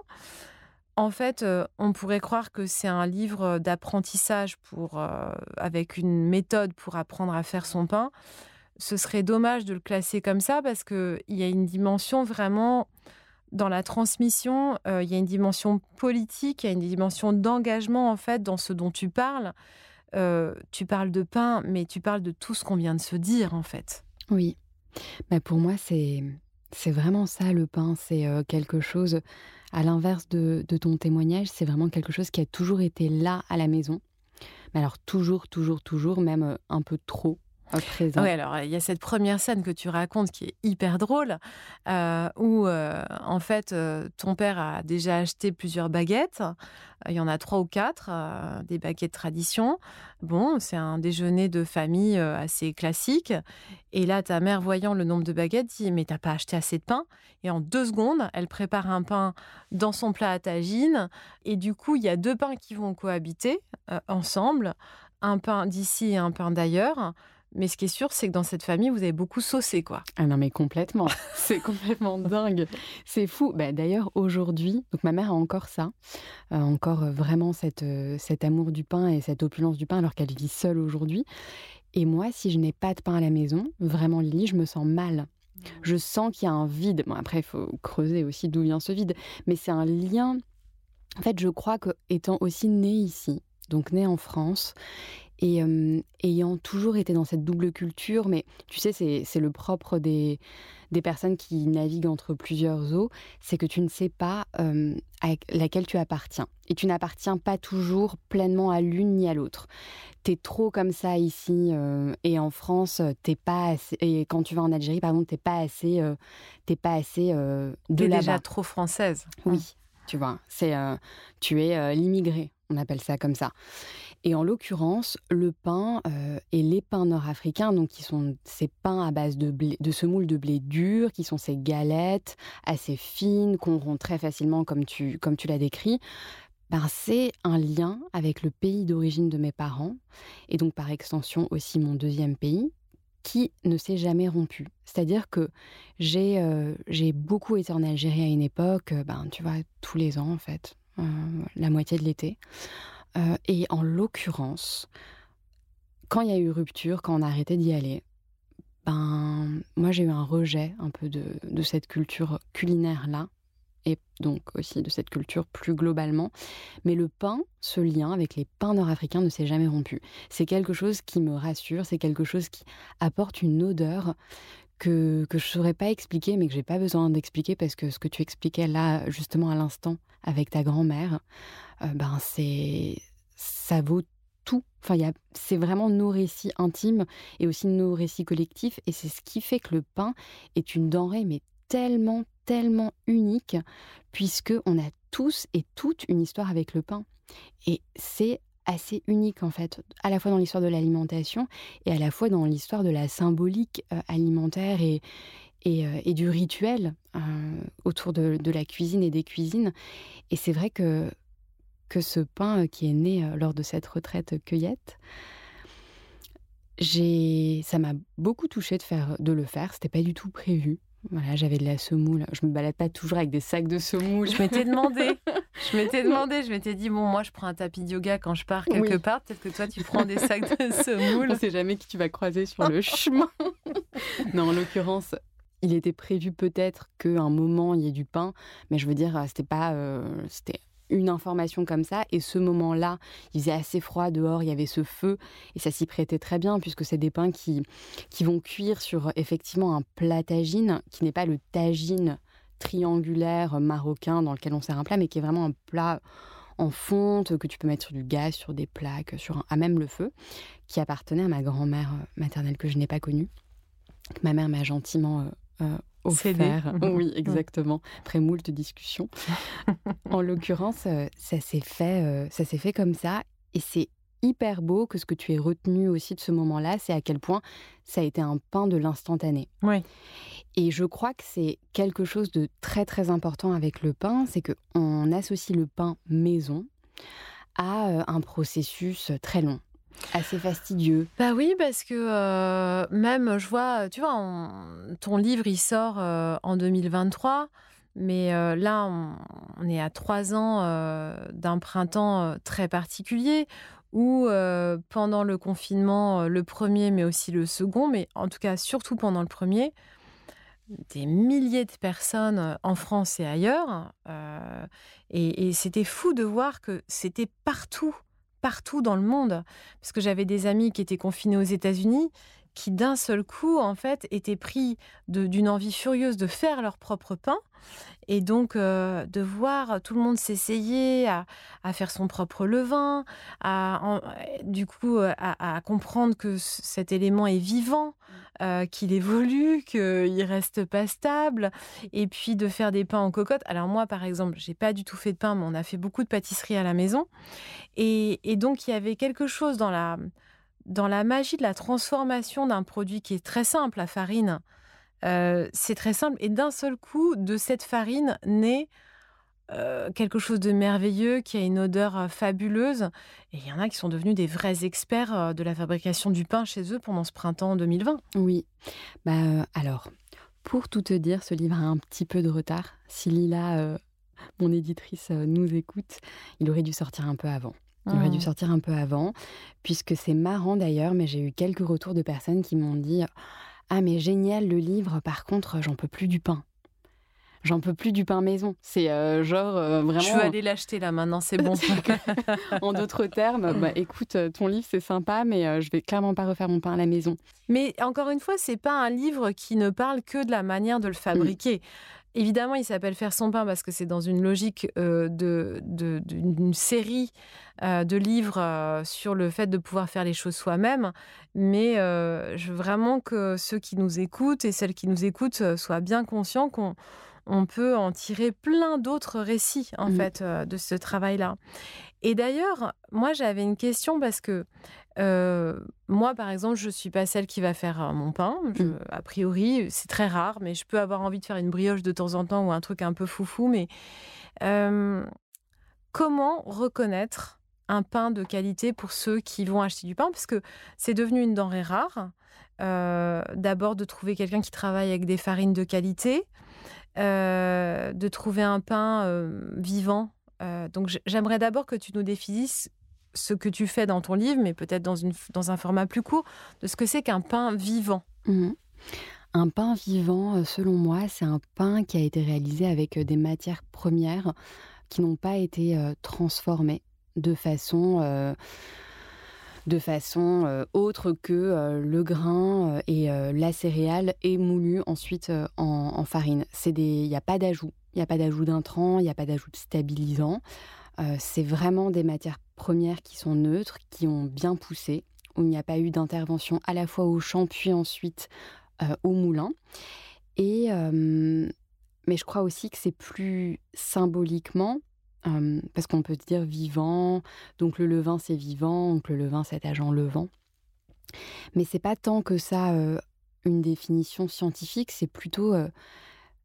Speaker 2: En fait, euh, on pourrait croire que c'est un livre d'apprentissage pour, euh, avec une méthode pour apprendre à faire son pain. Ce serait dommage de le classer comme ça parce qu'il y a une dimension vraiment dans la transmission, euh, il y a une dimension politique, il y a une dimension d'engagement en fait dans ce dont tu parles. Euh, tu parles de pain, mais tu parles de tout ce qu'on vient de se dire en fait.
Speaker 3: Oui. Bah, pour moi, c'est c'est vraiment ça le pain. C'est euh, quelque chose, à l'inverse de, de ton témoignage, c'est vraiment quelque chose qui a toujours été là à la maison. Mais alors toujours, toujours, toujours, même euh, un peu trop présent.
Speaker 2: Oui, alors il y a cette première scène que tu racontes qui est hyper drôle, euh, où euh, en fait euh, ton père a déjà acheté plusieurs baguettes. Il y en a trois ou quatre, des baguettes tradition. Bon, c'est un déjeuner de famille assez classique. Et là, ta mère, voyant le nombre de baguettes, dit Mais t'as pas acheté assez de pain? Et en deux secondes, elle prépare un pain dans son plat à tagine. Et du coup, il y a deux pains qui vont cohabiter ensemble, un pain d'ici et un pain d'ailleurs. Mais ce qui est sûr, c'est que dans cette famille, vous avez beaucoup saucé, quoi.
Speaker 3: Ah non, mais complètement. c'est complètement dingue. C'est fou. Bah, D'ailleurs, aujourd'hui, donc ma mère a encore ça, euh, encore euh, vraiment cette, euh, cet amour du pain et cette opulence du pain, alors qu'elle vit seule aujourd'hui. Et moi, si je n'ai pas de pain à la maison, vraiment, Lily, je me sens mal. Je sens qu'il y a un vide. Bon, après, il faut creuser aussi d'où vient ce vide. Mais c'est un lien. En fait, je crois que étant aussi née ici, donc née en France, et euh, ayant toujours été dans cette double culture, mais tu sais, c'est le propre des, des personnes qui naviguent entre plusieurs eaux, c'est que tu ne sais pas euh, à laquelle tu appartiens. Et tu n'appartiens pas toujours pleinement à l'une ni à l'autre. T'es trop comme ça ici euh, et en France, t'es pas assez. Et quand tu vas en Algérie, pardon, t'es pas assez, t'es pas assez de là-bas.
Speaker 2: déjà trop française.
Speaker 3: Oui, tu vois, c'est euh, tu es euh, l'immigré, on appelle ça comme ça. Et en l'occurrence, le pain euh, et les pains nord-africains, donc qui sont ces pains à base de, blé, de semoule de blé dur, qui sont ces galettes assez fines qu'on rompt très facilement comme tu, comme tu l'as décrit, ben c'est un lien avec le pays d'origine de mes parents et donc par extension aussi mon deuxième pays qui ne s'est jamais rompu. C'est-à-dire que j'ai euh, beaucoup été en Algérie à une époque, euh, ben, tu vois, tous les ans en fait, euh, la moitié de l'été. Et en l'occurrence, quand il y a eu rupture, quand on a arrêté d'y aller, ben, moi j'ai eu un rejet un peu de, de cette culture culinaire-là, et donc aussi de cette culture plus globalement. Mais le pain, ce lien avec les pains nord-africains ne s'est jamais rompu. C'est quelque chose qui me rassure, c'est quelque chose qui apporte une odeur que, que je ne saurais pas expliquer, mais que j'ai pas besoin d'expliquer parce que ce que tu expliquais là, justement à l'instant, avec ta grand-mère, euh, ben c'est ça vaut tout. Enfin, c'est vraiment nos récits intimes et aussi nos récits collectifs, et c'est ce qui fait que le pain est une denrée, mais tellement, tellement unique, puisque on a tous et toutes une histoire avec le pain. Et c'est assez unique en fait, à la fois dans l'histoire de l'alimentation et à la fois dans l'histoire de la symbolique euh, alimentaire et, et, euh, du rituel euh, autour de, de, la cuisine et des cuisines. Et c'est vrai que, que ce pain qui est né lors de cette retraite cueillette, j'ai, ça m'a beaucoup touché de, faire, de le faire, c'était pas du tout prévu. Voilà, j'avais de la semoule. Je me balade pas toujours avec des sacs de semoule.
Speaker 2: Je m'étais demandé, je m'étais demandé, je m'étais dit bon, moi je prends un tapis de yoga quand je pars quelque oui. part. Peut-être que toi tu prends des sacs de semoule.
Speaker 3: On sait jamais qui tu vas croiser sur le chemin. non, en l'occurrence, il était prévu peut-être qu'à un moment il y ait du pain, mais je veux dire, c'était pas, euh, c'était une information comme ça. Et ce moment-là, il faisait assez froid dehors, il y avait ce feu, et ça s'y prêtait très bien, puisque c'est des pains qui, qui vont cuire sur effectivement un plat tagine, qui n'est pas le tagine triangulaire marocain dans lequel on sert un plat, mais qui est vraiment un plat en fonte que tu peux mettre sur du gaz, sur des plaques, sur à même le feu, qui appartenait à ma grand-mère maternelle que je n'ai pas connue. Ma mère m'a gentiment offert. oui, exactement. Après moult discussions. en l'occurrence, ça s'est fait, ça s'est fait comme ça, et c'est hyper beau que ce que tu aies retenu aussi de ce moment-là, c'est à quel point ça a été un pain de l'instantané.
Speaker 2: Oui.
Speaker 3: Et je crois que c'est quelque chose de très très important avec le pain, c'est qu'on associe le pain maison à euh, un processus très long. Assez fastidieux.
Speaker 2: Bah oui, parce que euh, même, je vois, tu vois, ton livre, il sort euh, en 2023. Mais là, on, est à trois ans d'un printemps très particulier où pendant le confinement, le premier, mais aussi le second, mais en tout cas surtout pendant le premier, des milliers de personnes en France et ailleurs. et c'était fou de voir que c'était partout, partout dans le monde. Parce que j'avais des amis qui étaient confinés aux États-Unis qui d'un seul coup, en fait, étaient pris d'une envie furieuse de faire leur propre pain. Et donc, euh, de voir tout le monde s'essayer à, faire son propre levain, à, du coup, euh, à, comprendre que cet élément est vivant, euh, qu'il évolue, qu'il reste pas stable, et puis de faire des pains en cocotte. Alors moi, par exemple, j'ai pas du tout fait de pain, mais on a fait beaucoup de pâtisserie à la maison. Et, et donc, il y avait quelque chose dans la dans la magie de la transformation d'un produit qui est très simple, la farine, euh, c'est très simple. Et d'un seul coup, de cette farine naît euh, quelque chose de merveilleux qui a une odeur euh, fabuleuse. Et il y en a qui sont devenus des vrais experts de la fabrication du pain chez eux pendant ce printemps 2020.
Speaker 3: Oui. Bah, alors, pour tout te dire, ce livre a un petit peu de retard. Si Lila, mon éditrice, nous écoute, il aurait dû sortir un peu avant. Il aurait dû mmh. sortir un peu avant, puisque c'est marrant d'ailleurs, mais j'ai eu quelques retours de personnes qui m'ont dit Ah, mais génial le livre, par contre, j'en peux plus du pain. J'en peux plus du pain maison. C'est euh, genre euh, vraiment. Je
Speaker 2: veux aller l'acheter là maintenant, c'est bon.
Speaker 3: en d'autres termes, bah, écoute, ton livre c'est sympa, mais euh, je vais clairement pas refaire mon pain à la maison.
Speaker 2: Mais encore une fois, c'est pas un livre qui ne parle que de la manière de le fabriquer. Évidemment, il s'appelle Faire son pain parce que c'est dans une logique euh, d'une série euh, de livres euh, sur le fait de pouvoir faire les choses soi-même. Mais je veux vraiment que ceux qui nous écoutent et celles qui nous écoutent soient bien conscients qu'on peut en tirer plein d'autres récits en mmh. fait de ce travail-là. Et d'ailleurs, moi j'avais une question parce que moi, par exemple, je ne suis pas celle qui va faire mon pain. Mmh. A priori, c'est très rare, mais je peux avoir envie de faire une brioche de temps en temps ou un truc un peu foufou. Mais comment reconnaître un pain de qualité pour ceux qui vont acheter du pain? Parce que c'est devenu une denrée rare. D'abord, de trouver quelqu'un qui travaille avec des farines de qualité, de trouver un pain vivant. donc, j'aimerais d'abord que tu nous définisses ce que tu fais dans ton livre, mais peut-être dans, dans un format plus court, de ce que c'est qu'un pain vivant.
Speaker 3: Mmh. Un pain vivant, euh, selon moi, c'est un pain qui a été réalisé avec euh, des matières premières qui n'ont pas été euh, transformées de façon, de façon autre que le grain et la céréale émoulue ensuite en, farine. Il n'y a pas d'ajout. Il n'y a pas d'ajout d'intrants, il n'y a pas d'ajout de stabilisant. C'est vraiment des matières premières qui sont neutres, qui ont bien poussé, où il n'y a pas eu d'intervention à la fois au champ puis ensuite euh, au moulin. Et euh, mais je crois aussi que c'est plus symboliquement, euh, parce qu'on peut dire vivant, donc le levain c'est vivant, donc le levain c'est agent levant. Mais c'est pas tant que ça une définition scientifique, c'est plutôt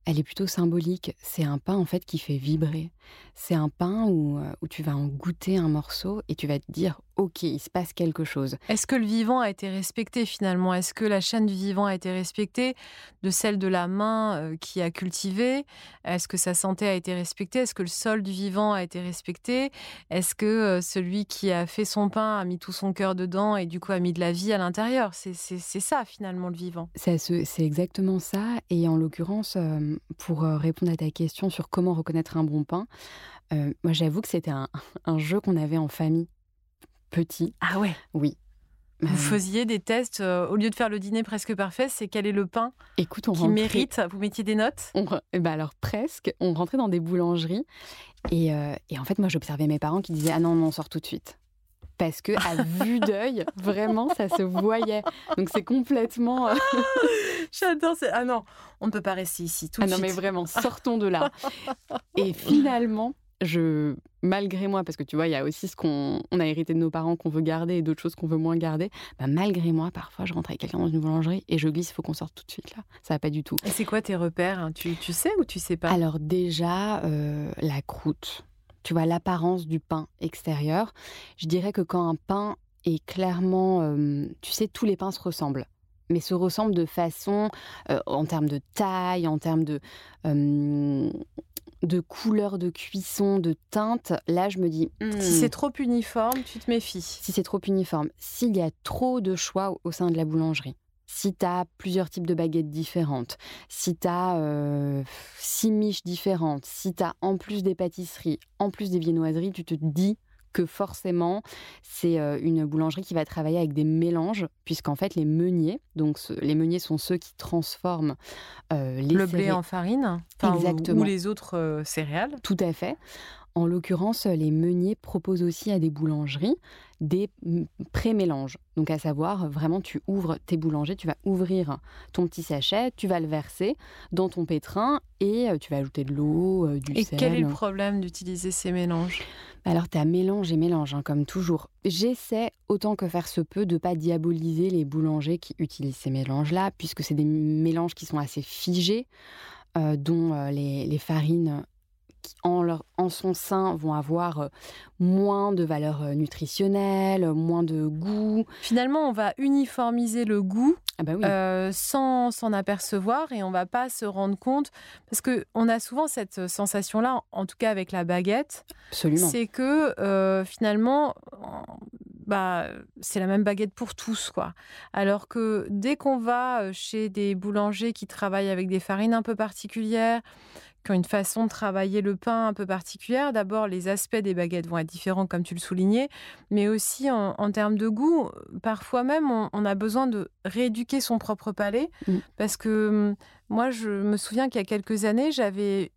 Speaker 3: elle est plutôt symbolique. C'est un pain en fait qui fait vibrer. C'est un pain où, euh, où, tu vas en goûter un morceau et tu vas te dire ok, il se passe quelque chose.
Speaker 2: Est-ce que le vivant a été respecté finalement? Est-ce que la chaîne du vivant a été respectée? De celle de la main euh, qui a cultivé? Est-ce que sa santé a été respectée? Est-ce que le sol du vivant a été respecté? Est-ce que euh, celui qui a fait son pain a mis tout son cœur dedans et du coup a mis de la vie à l'intérieur? C'est ça finalement le vivant.
Speaker 3: C'est exactement ça. Et en l'occurrence, euh, pour répondre à ta question sur comment reconnaître un bon pain, moi j'avoue que c'était un jeu qu'on avait en famille petit.
Speaker 2: Ah ouais
Speaker 3: Oui.
Speaker 2: vous faisiez des tests, au lieu de faire le dîner presque parfait, c'est quel est le pain
Speaker 3: Écoute, on
Speaker 2: qui mérite? Vous mettiez des notes?
Speaker 3: Eh ben Alors presque, on rentrait dans des boulangeries et, et en fait moi j'observais mes parents qui disaient ah non on sort tout de suite parce que à vue d'œil, vraiment, ça se voyait. Donc c'est complètement.
Speaker 2: J'adore. Ah non, on ne peut pas rester ici tout de
Speaker 3: ah
Speaker 2: non,
Speaker 3: mais vraiment, sortons de là. Et finalement, je, malgré moi, parce que tu vois, il y a aussi ce qu'on on a hérité de nos parents qu'on veut garder et d'autres choses qu'on veut moins garder. Bah, malgré moi, parfois, je rentre avec quelqu'un dans une boulangerie et je glisse, il faut qu'on sorte tout de suite là. Ça va pas du tout.
Speaker 2: Et c'est quoi tes repères hein? Tu, tu, sais ou tu sais pas?
Speaker 3: Alors déjà, euh, la croûte. Tu vois, l'apparence du pain extérieur. Je dirais que quand un pain est clairement, euh, tu sais, tous les pains se ressemblent mais se ressemblent de façon, euh, en termes de taille, en termes de, de couleur de cuisson, de teinte, là je me dis...
Speaker 2: Si hmm. c'est trop uniforme, tu te méfies.
Speaker 3: Si c'est trop uniforme, s'il y a trop de choix au sein de la boulangerie, si tu as plusieurs types de baguettes différentes, si tu as euh, six miches différentes, si tu as en plus des pâtisseries, en plus des viennoiseries, tu te dis que forcément, c'est euh, une boulangerie qui va travailler avec des mélanges, puisqu'en fait, les meuniers, donc les meuniers sont ceux qui transforment euh, les
Speaker 2: le blé en farine, Exactement. Ou, les autres euh, céréales.
Speaker 3: Tout à fait. En l'occurrence, les meuniers proposent aussi à des boulangeries des pré-mélanges. Donc à savoir, vraiment, tu ouvres tes boulangers, tu vas ouvrir ton petit sachet, tu vas le verser dans ton pétrin et tu vas ajouter de l'eau, du
Speaker 2: et
Speaker 3: sel.
Speaker 2: Et quel est le problème d'utiliser ces mélanges?
Speaker 3: Alors, tu as mélange et mélange, hein, comme toujours. J'essaie, autant que faire se peut, de ne pas diaboliser les boulangers qui utilisent ces mélanges-là, puisque c'est des mélanges qui sont assez figés, euh, dont euh, les, farines en, leur, en, son sein vont avoir euh, moins de valeur nutritionnelle, moins de goût.
Speaker 2: Finalement, on va uniformiser le goût
Speaker 3: ah bah euh,
Speaker 2: sans s'en apercevoir et on va pas se rendre compte parce que on a souvent cette sensation là en tout cas avec la baguette. C'est que euh, finalement bah c'est la même baguette pour tous quoi. Alors que dès qu'on va euh, chez des boulangers qui travaillent avec des farines un peu particulières qui ont une façon de travailler le pain un peu particulière. D'abord, les aspects des baguettes vont être différents, comme tu le soulignais, mais aussi en, termes de goût. Parfois même, on, a besoin de rééduquer son propre palais, mm. parce que hum, moi, je me souviens qu'il y a quelques années, j'avais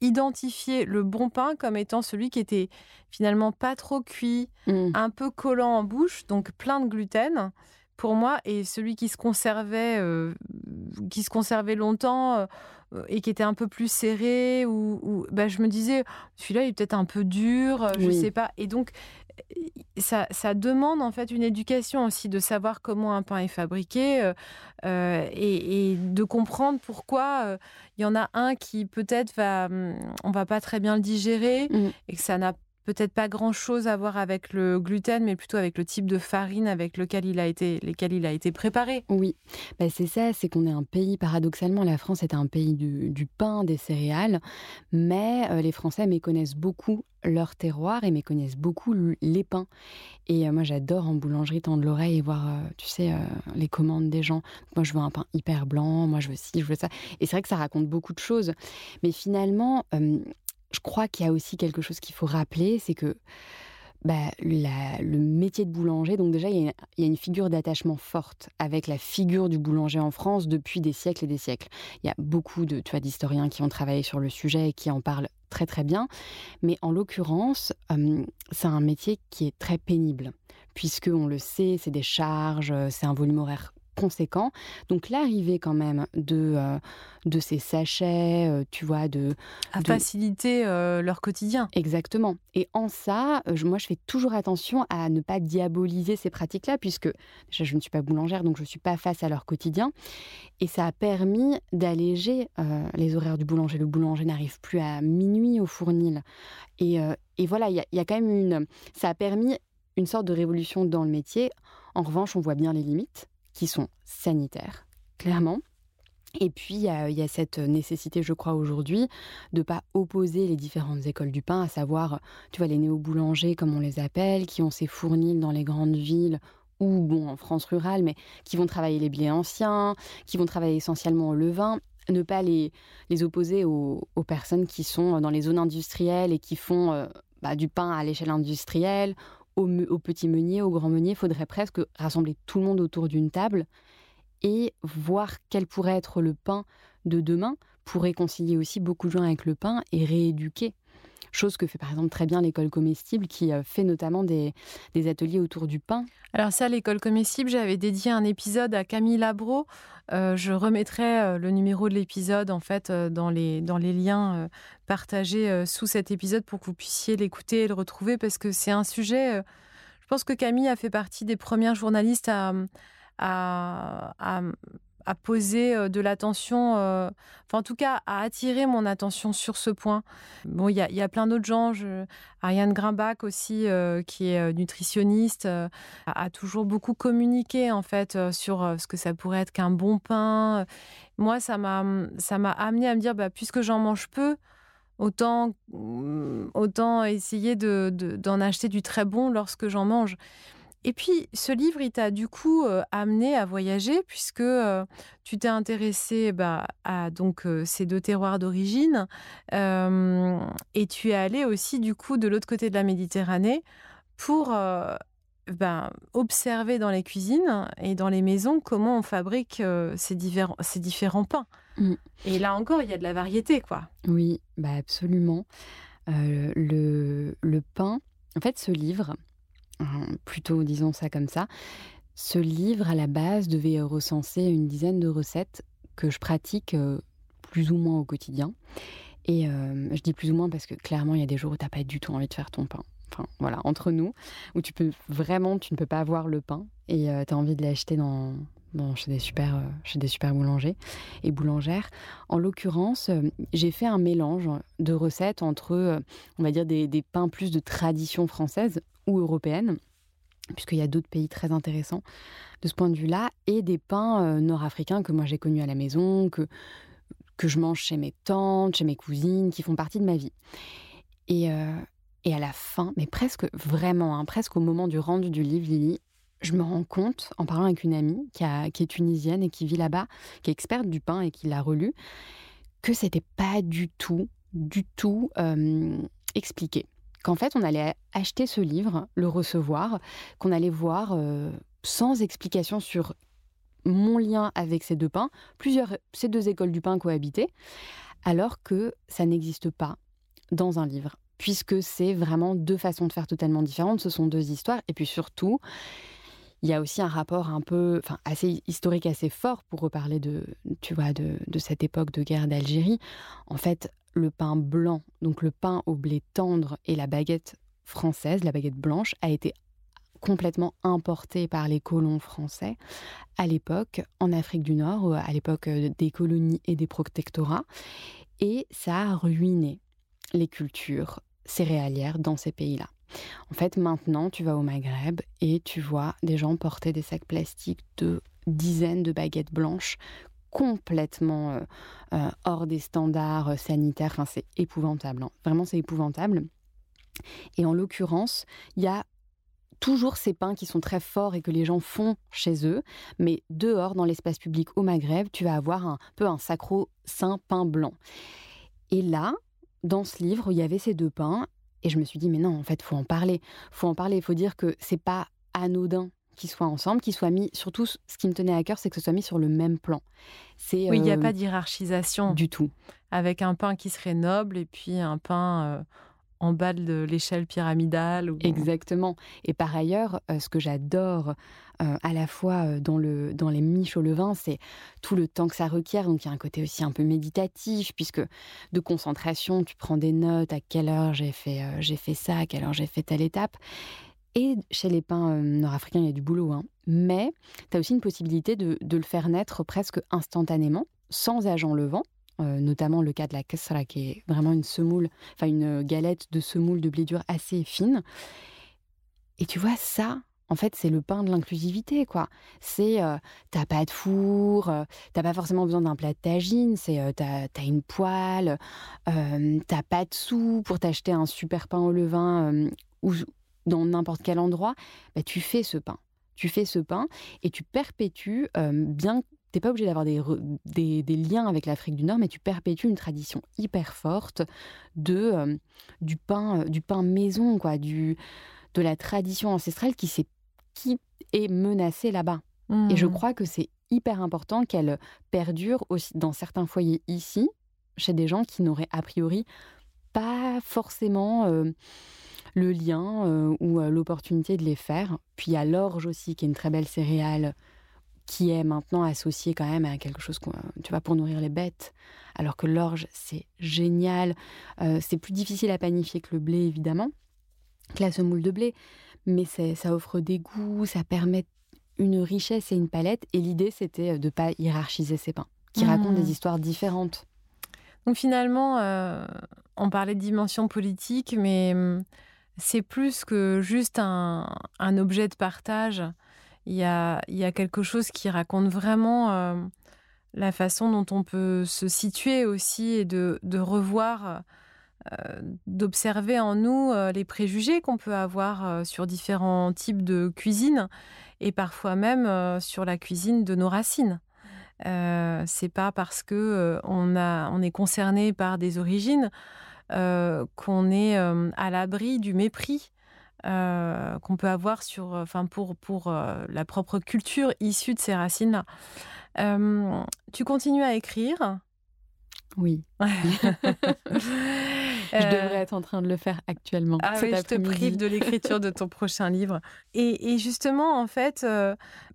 Speaker 2: identifié le bon pain comme étant celui qui était finalement pas trop cuit, mm. un peu collant en bouche, donc plein de gluten pour moi et celui qui se conservait euh, qui se conservait longtemps euh, et qui était un peu plus serré ou, bah, je me disais celui-là il est peut-être un peu dur je ne sais pas et donc ça, ça, demande en fait une éducation aussi de savoir comment un pain est fabriqué euh, et, de comprendre pourquoi il y en a un qui peut-être va hum, on va pas très bien le digérer mmh. et que ça n'a peut-être pas grand-chose à voir avec le gluten, mais plutôt avec le type de farine avec lequel il a été, lesquels il a été préparé.
Speaker 3: Oui, bah, c'est ça, c'est qu'on est un pays, paradoxalement, la France est un pays du, pain, des céréales, mais euh, les Français méconnaissent beaucoup leur terroir et méconnaissent beaucoup les pains. Et euh, moi, j'adore en boulangerie tendre l'oreille et voir, euh, tu sais, les commandes des gens. Moi, je veux un pain hyper blanc, moi, je veux ci, je veux ça. Et c'est vrai que ça raconte beaucoup de choses. Mais finalement, je crois qu'il y a aussi quelque chose qu'il faut rappeler, c'est que bah, le métier de boulanger, donc déjà, il y a, une figure d'attachement forte avec la figure du boulanger en France depuis des siècles et des siècles. Il y a beaucoup de, d'historiens qui ont travaillé sur le sujet et qui en parlent très très bien. Mais en l'occurrence, c'est un métier qui est très pénible, puisque on le sait, c'est des charges, c'est un volume horaire conséquent. Donc l'arrivée quand même de, euh, de ces sachets, euh, tu vois, de...
Speaker 2: À faciliter euh, leur quotidien.
Speaker 3: Exactement. Et en ça, moi, je fais toujours attention à ne pas diaboliser ces pratiques-là, puisque déjà, je ne suis pas boulangère, donc je ne suis pas face à leur quotidien. Et ça a permis d'alléger les horaires du boulanger. Le boulanger n'arrive plus à minuit au fournil. Et, et voilà, il y, y, a quand même une... Ça a permis une sorte de révolution dans le métier. En revanche, on voit bien les limites qui sont sanitaires, clairement. Et puis, il y, a cette nécessité, je crois, aujourd'hui, de ne pas opposer les différentes écoles du pain, à savoir, tu vois, les néo-boulangers, comme on les appelle, qui ont ces fournils dans les grandes villes ou, bon, en France rurale, mais qui vont travailler les blés anciens, qui vont travailler essentiellement au levain, ne pas les, opposer aux, personnes qui sont dans les zones industrielles et qui font euh, bah, du pain à l'échelle industrielle au, petit meunier, au grand meunier, il faudrait presque rassembler tout le monde autour d'une table et voir quel pourrait être le pain de demain pour réconcilier aussi beaucoup de gens avec le pain et rééduquer. Chose que fait par exemple très bien l'école comestible qui euh, fait notamment des, ateliers autour du pain.
Speaker 2: Alors ça, l'école comestible, j'avais dédié un épisode à Camille Labro. Euh, je remettrai euh, le numéro de l'épisode en fait dans, les, dans les liens partagés sous cet épisode pour que vous puissiez l'écouter et le retrouver parce que c'est un sujet... je pense que Camille a fait partie des premières journalistes à, poser euh, de l'attention, euh, enfin en tout cas à attirer mon attention sur ce point. Bon, il y, a, plein d'autres gens, Ariane Grimbach aussi, euh, qui est nutritionniste, a, toujours beaucoup communiqué en fait sur ce que ça pourrait être qu'un bon pain. Moi, ça m'a ça m'a amené à me dire, bah, puisque j'en mange peu, autant, autant essayer de, d'en acheter du très bon lorsque j'en mange. Et puis, ce livre, il t'a du coup euh, amené à voyager puisque euh, tu t'es intéressé bah, à donc euh, ces deux terroirs d'origine et tu es allé aussi du coup de l'autre côté de la Méditerranée pour ben, observer dans les cuisines et dans les maisons comment on fabrique ces, différents, ces différents pains. Mmh. Et là encore, il y a de la variété, quoi.
Speaker 3: Oui, bah absolument. le, le pain, en fait, ce livre, plutôt disons ça comme ça. Ce livre, à la base, devait recenser une dizaine de recettes que je pratique euh, plus ou moins au quotidien. Et euh, je dis plus ou moins parce que clairement, il y a des jours où tu n'as pas du tout envie de faire ton pain. Enfin, voilà, entre nous, où tu peux vraiment, tu ne peux pas avoir le pain et euh, tu as envie de l'acheter dans, chez, des super, chez des super boulangers et boulangères. En l'occurrence, j'ai fait un mélange de recettes entre, on va dire, des pains plus de tradition française ou européenne, puisqu'il y a d'autres pays très intéressants de ce point de vue-là, et des pains euh, nord-africains que moi j'ai connus à la maison, que, que je mange chez mes tantes, chez mes cousines, qui font partie de ma vie. Et, euh, et à la fin, mais presque vraiment, hein, presque au moment du rendu du livre, Lily, je me rends compte, en parlant avec une amie qui, est tunisienne et qui vit là-bas, qui est experte du pain et qui l'a relu, que c'était pas du tout, du tout euh, expliqué qu'en fait on allait acheter ce livre, le recevoir, qu'on allait voir euh, sans explication sur mon lien avec ces deux pains, plusieurs, ces deux écoles du pain cohabitaient, alors que ça n'existe pas dans un livre, puisque c'est vraiment deux façons de faire totalement différentes, ce sont deux histoires, et puis surtout, il y a aussi un rapport un peu, enfin, assez historique, assez fort pour reparler de, tu vois, de, de cette époque de guerre d'Algérie. En fait, le pain blanc, donc le pain au blé tendre et la baguette française, la baguette blanche, a été complètement importé par les colons français à l'époque en Afrique du Nord, à l'époque euh, des colonies et des protectorats, et ça a ruiné les cultures céréalières dans ces pays-là. En fait, maintenant, tu vas au Maghreb et tu vois des gens porter des sacs plastiques de dizaines de baguettes blanches complètement euh, euh, hors des standards euh, sanitaires. Enfin, c'est épouvantable. Hein. Vraiment, c'est épouvantable. Et en l'occurrence, il y a toujours ces pains qui sont très forts et que les gens font chez eux, mais dehors, dans l'espace public au Maghreb, tu vas avoir un peu un sacro-saint pain blanc. Et là, dans ce livre, il y avait ces deux pains, et je me suis dit, mais non, en fait, faut en parler. faut en parler, il faut dire que c'est pas anodin qu'ils soient ensemble, qu'ils soient mis. Surtout, ce qui me tenait à cœur, c'est que ce soit mis sur le même plan.
Speaker 2: C'est oui, il n'y a euh, pas d'hierarchisation
Speaker 3: du tout.
Speaker 2: Avec un pain qui serait noble et puis un pain euh, en bas de l'échelle pyramidale. Ou...
Speaker 3: Exactement. Et par ailleurs, euh, ce que j'adore à la fois dans, le, dans les miches au levain, c'est tout le temps que ça requiert. Donc il y a un côté aussi un peu méditatif, puisque de concentration, tu prends des notes, à quelle heure j'ai fait, j'ai fait ça, à quelle heure j'ai fait telle étape. Et chez les pins euh, nord-africains, il y a du boulot, hein. mais tu as aussi une possibilité de, le faire naître presque instantanément, sans agent levant, euh, notamment le cas de la kasra, qui est vraiment une semoule, enfin une galette de semoule de blé dur assez fine. Et tu vois, ça, en fait, c'est le pain de l'inclusivité, quoi. C'est, euh, t'as pas de four, tu t'as pas forcément besoin d'un plat de tagine, c'est, t'as, as une poêle, t'as pas de sous pour t'acheter un super pain au levain ou, dans n'importe quel endroit, bah, tu fais ce pain. Tu fais ce pain et tu perpétues, euh, bien t'es pas obligé d'avoir des, des, liens avec l'Afrique du Nord, mais tu perpétues une tradition hyper forte de euh, du pain euh, du pain maison, quoi, du de la tradition ancestrale qui, est, qui est menacée là-bas. Et je mmh. crois que c'est hyper important qu'elle perdure aussi dans certains foyers ici, chez des gens qui n'auraient a priori pas forcément le lien ou l'opportunité de les faire. Puis il y a l'orge aussi, qui est une très belle céréale qui est maintenant associée quand même à quelque chose, tu vois, pour nourrir les bêtes. Alors que l'orge, c'est génial. c'est plus difficile à panifier que le blé, évidemment, que la semoule de blé. Mais ça offre des goûts, ça permet une richesse et une palette. Et l'idée, c'était de ne pas hiérarchiser ces pains, qui racontent des mmh. histoires différentes.
Speaker 2: Donc finalement, on parlait de dimension politique, mais mmh, c'est plus que juste un, objet de partage. Il y, a, quelque chose qui raconte vraiment euh, la façon dont on peut se situer aussi et de, revoir, euh, d'observer en nous euh, les préjugés qu'on peut avoir sur différents types de cuisine et parfois même sur la cuisine de nos racines. c'est pas parce que on, est concerné par des origines qu'on est euh, à l'abri du mépris euh, qu'on peut avoir sur, enfin pour, pour la propre culture issue de ces racines-là. tu continues à écrire
Speaker 3: Oui. je devrais être en train de le faire actuellement.
Speaker 2: Ah oui, je te prive de l'écriture de ton prochain livre. Et, justement, en fait,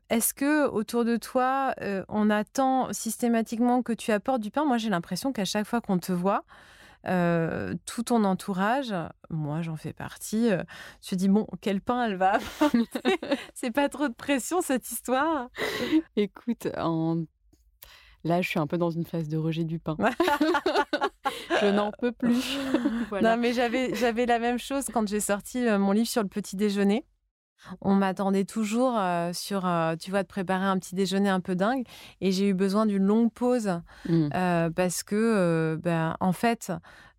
Speaker 2: est-ce que autour de toi, on attend systématiquement que tu apportes du pain? Moi, j'ai l'impression qu'à chaque fois qu'on te voit, euh, tout ton entourage, moi j'en fais partie, euh, je dis bon, quel pain elle va C'est pas trop de pression cette histoire?
Speaker 3: Écoute, en... là je suis un peu dans une phase de rejet du pain. je n'en peux plus.
Speaker 2: Non mais j'avais, j'avais la même chose quand j'ai sorti euh, mon livre sur le petit déjeuner. On m'attendait toujours sur, tu vois, de préparer un petit déjeuner un peu dingue. Et j'ai eu besoin d'une longue pause mmh. parce que, ben, en fait,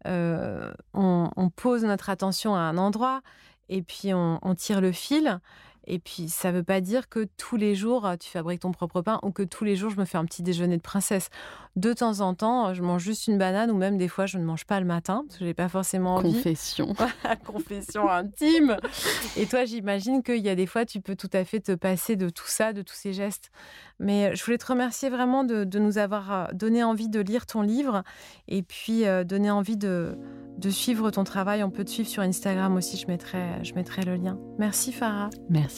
Speaker 2: on, pose notre attention à un endroit et puis on tire le fil. Et puis, ça ne veut pas dire que tous les jours, euh, tu fabriques ton propre pain ou que tous les jours, je me fais un petit déjeuner de princesse. De temps en temps, je mange juste une banane ou même des fois, je ne mange pas le matin parce que je n'ai pas forcément envie.
Speaker 3: Confession.
Speaker 2: Confession intime. Et toi, j'imagine qu'il y a des fois, tu peux tout à fait te passer de tout ça, de tous ces gestes. Mais euh, je voulais te remercier vraiment de, nous avoir euh, donné envie de lire ton livre et puis donner envie de, de suivre ton travail. On peut te suivre sur Instagram aussi, je mettrai, je mettrai le lien. Merci Farah.
Speaker 3: Merci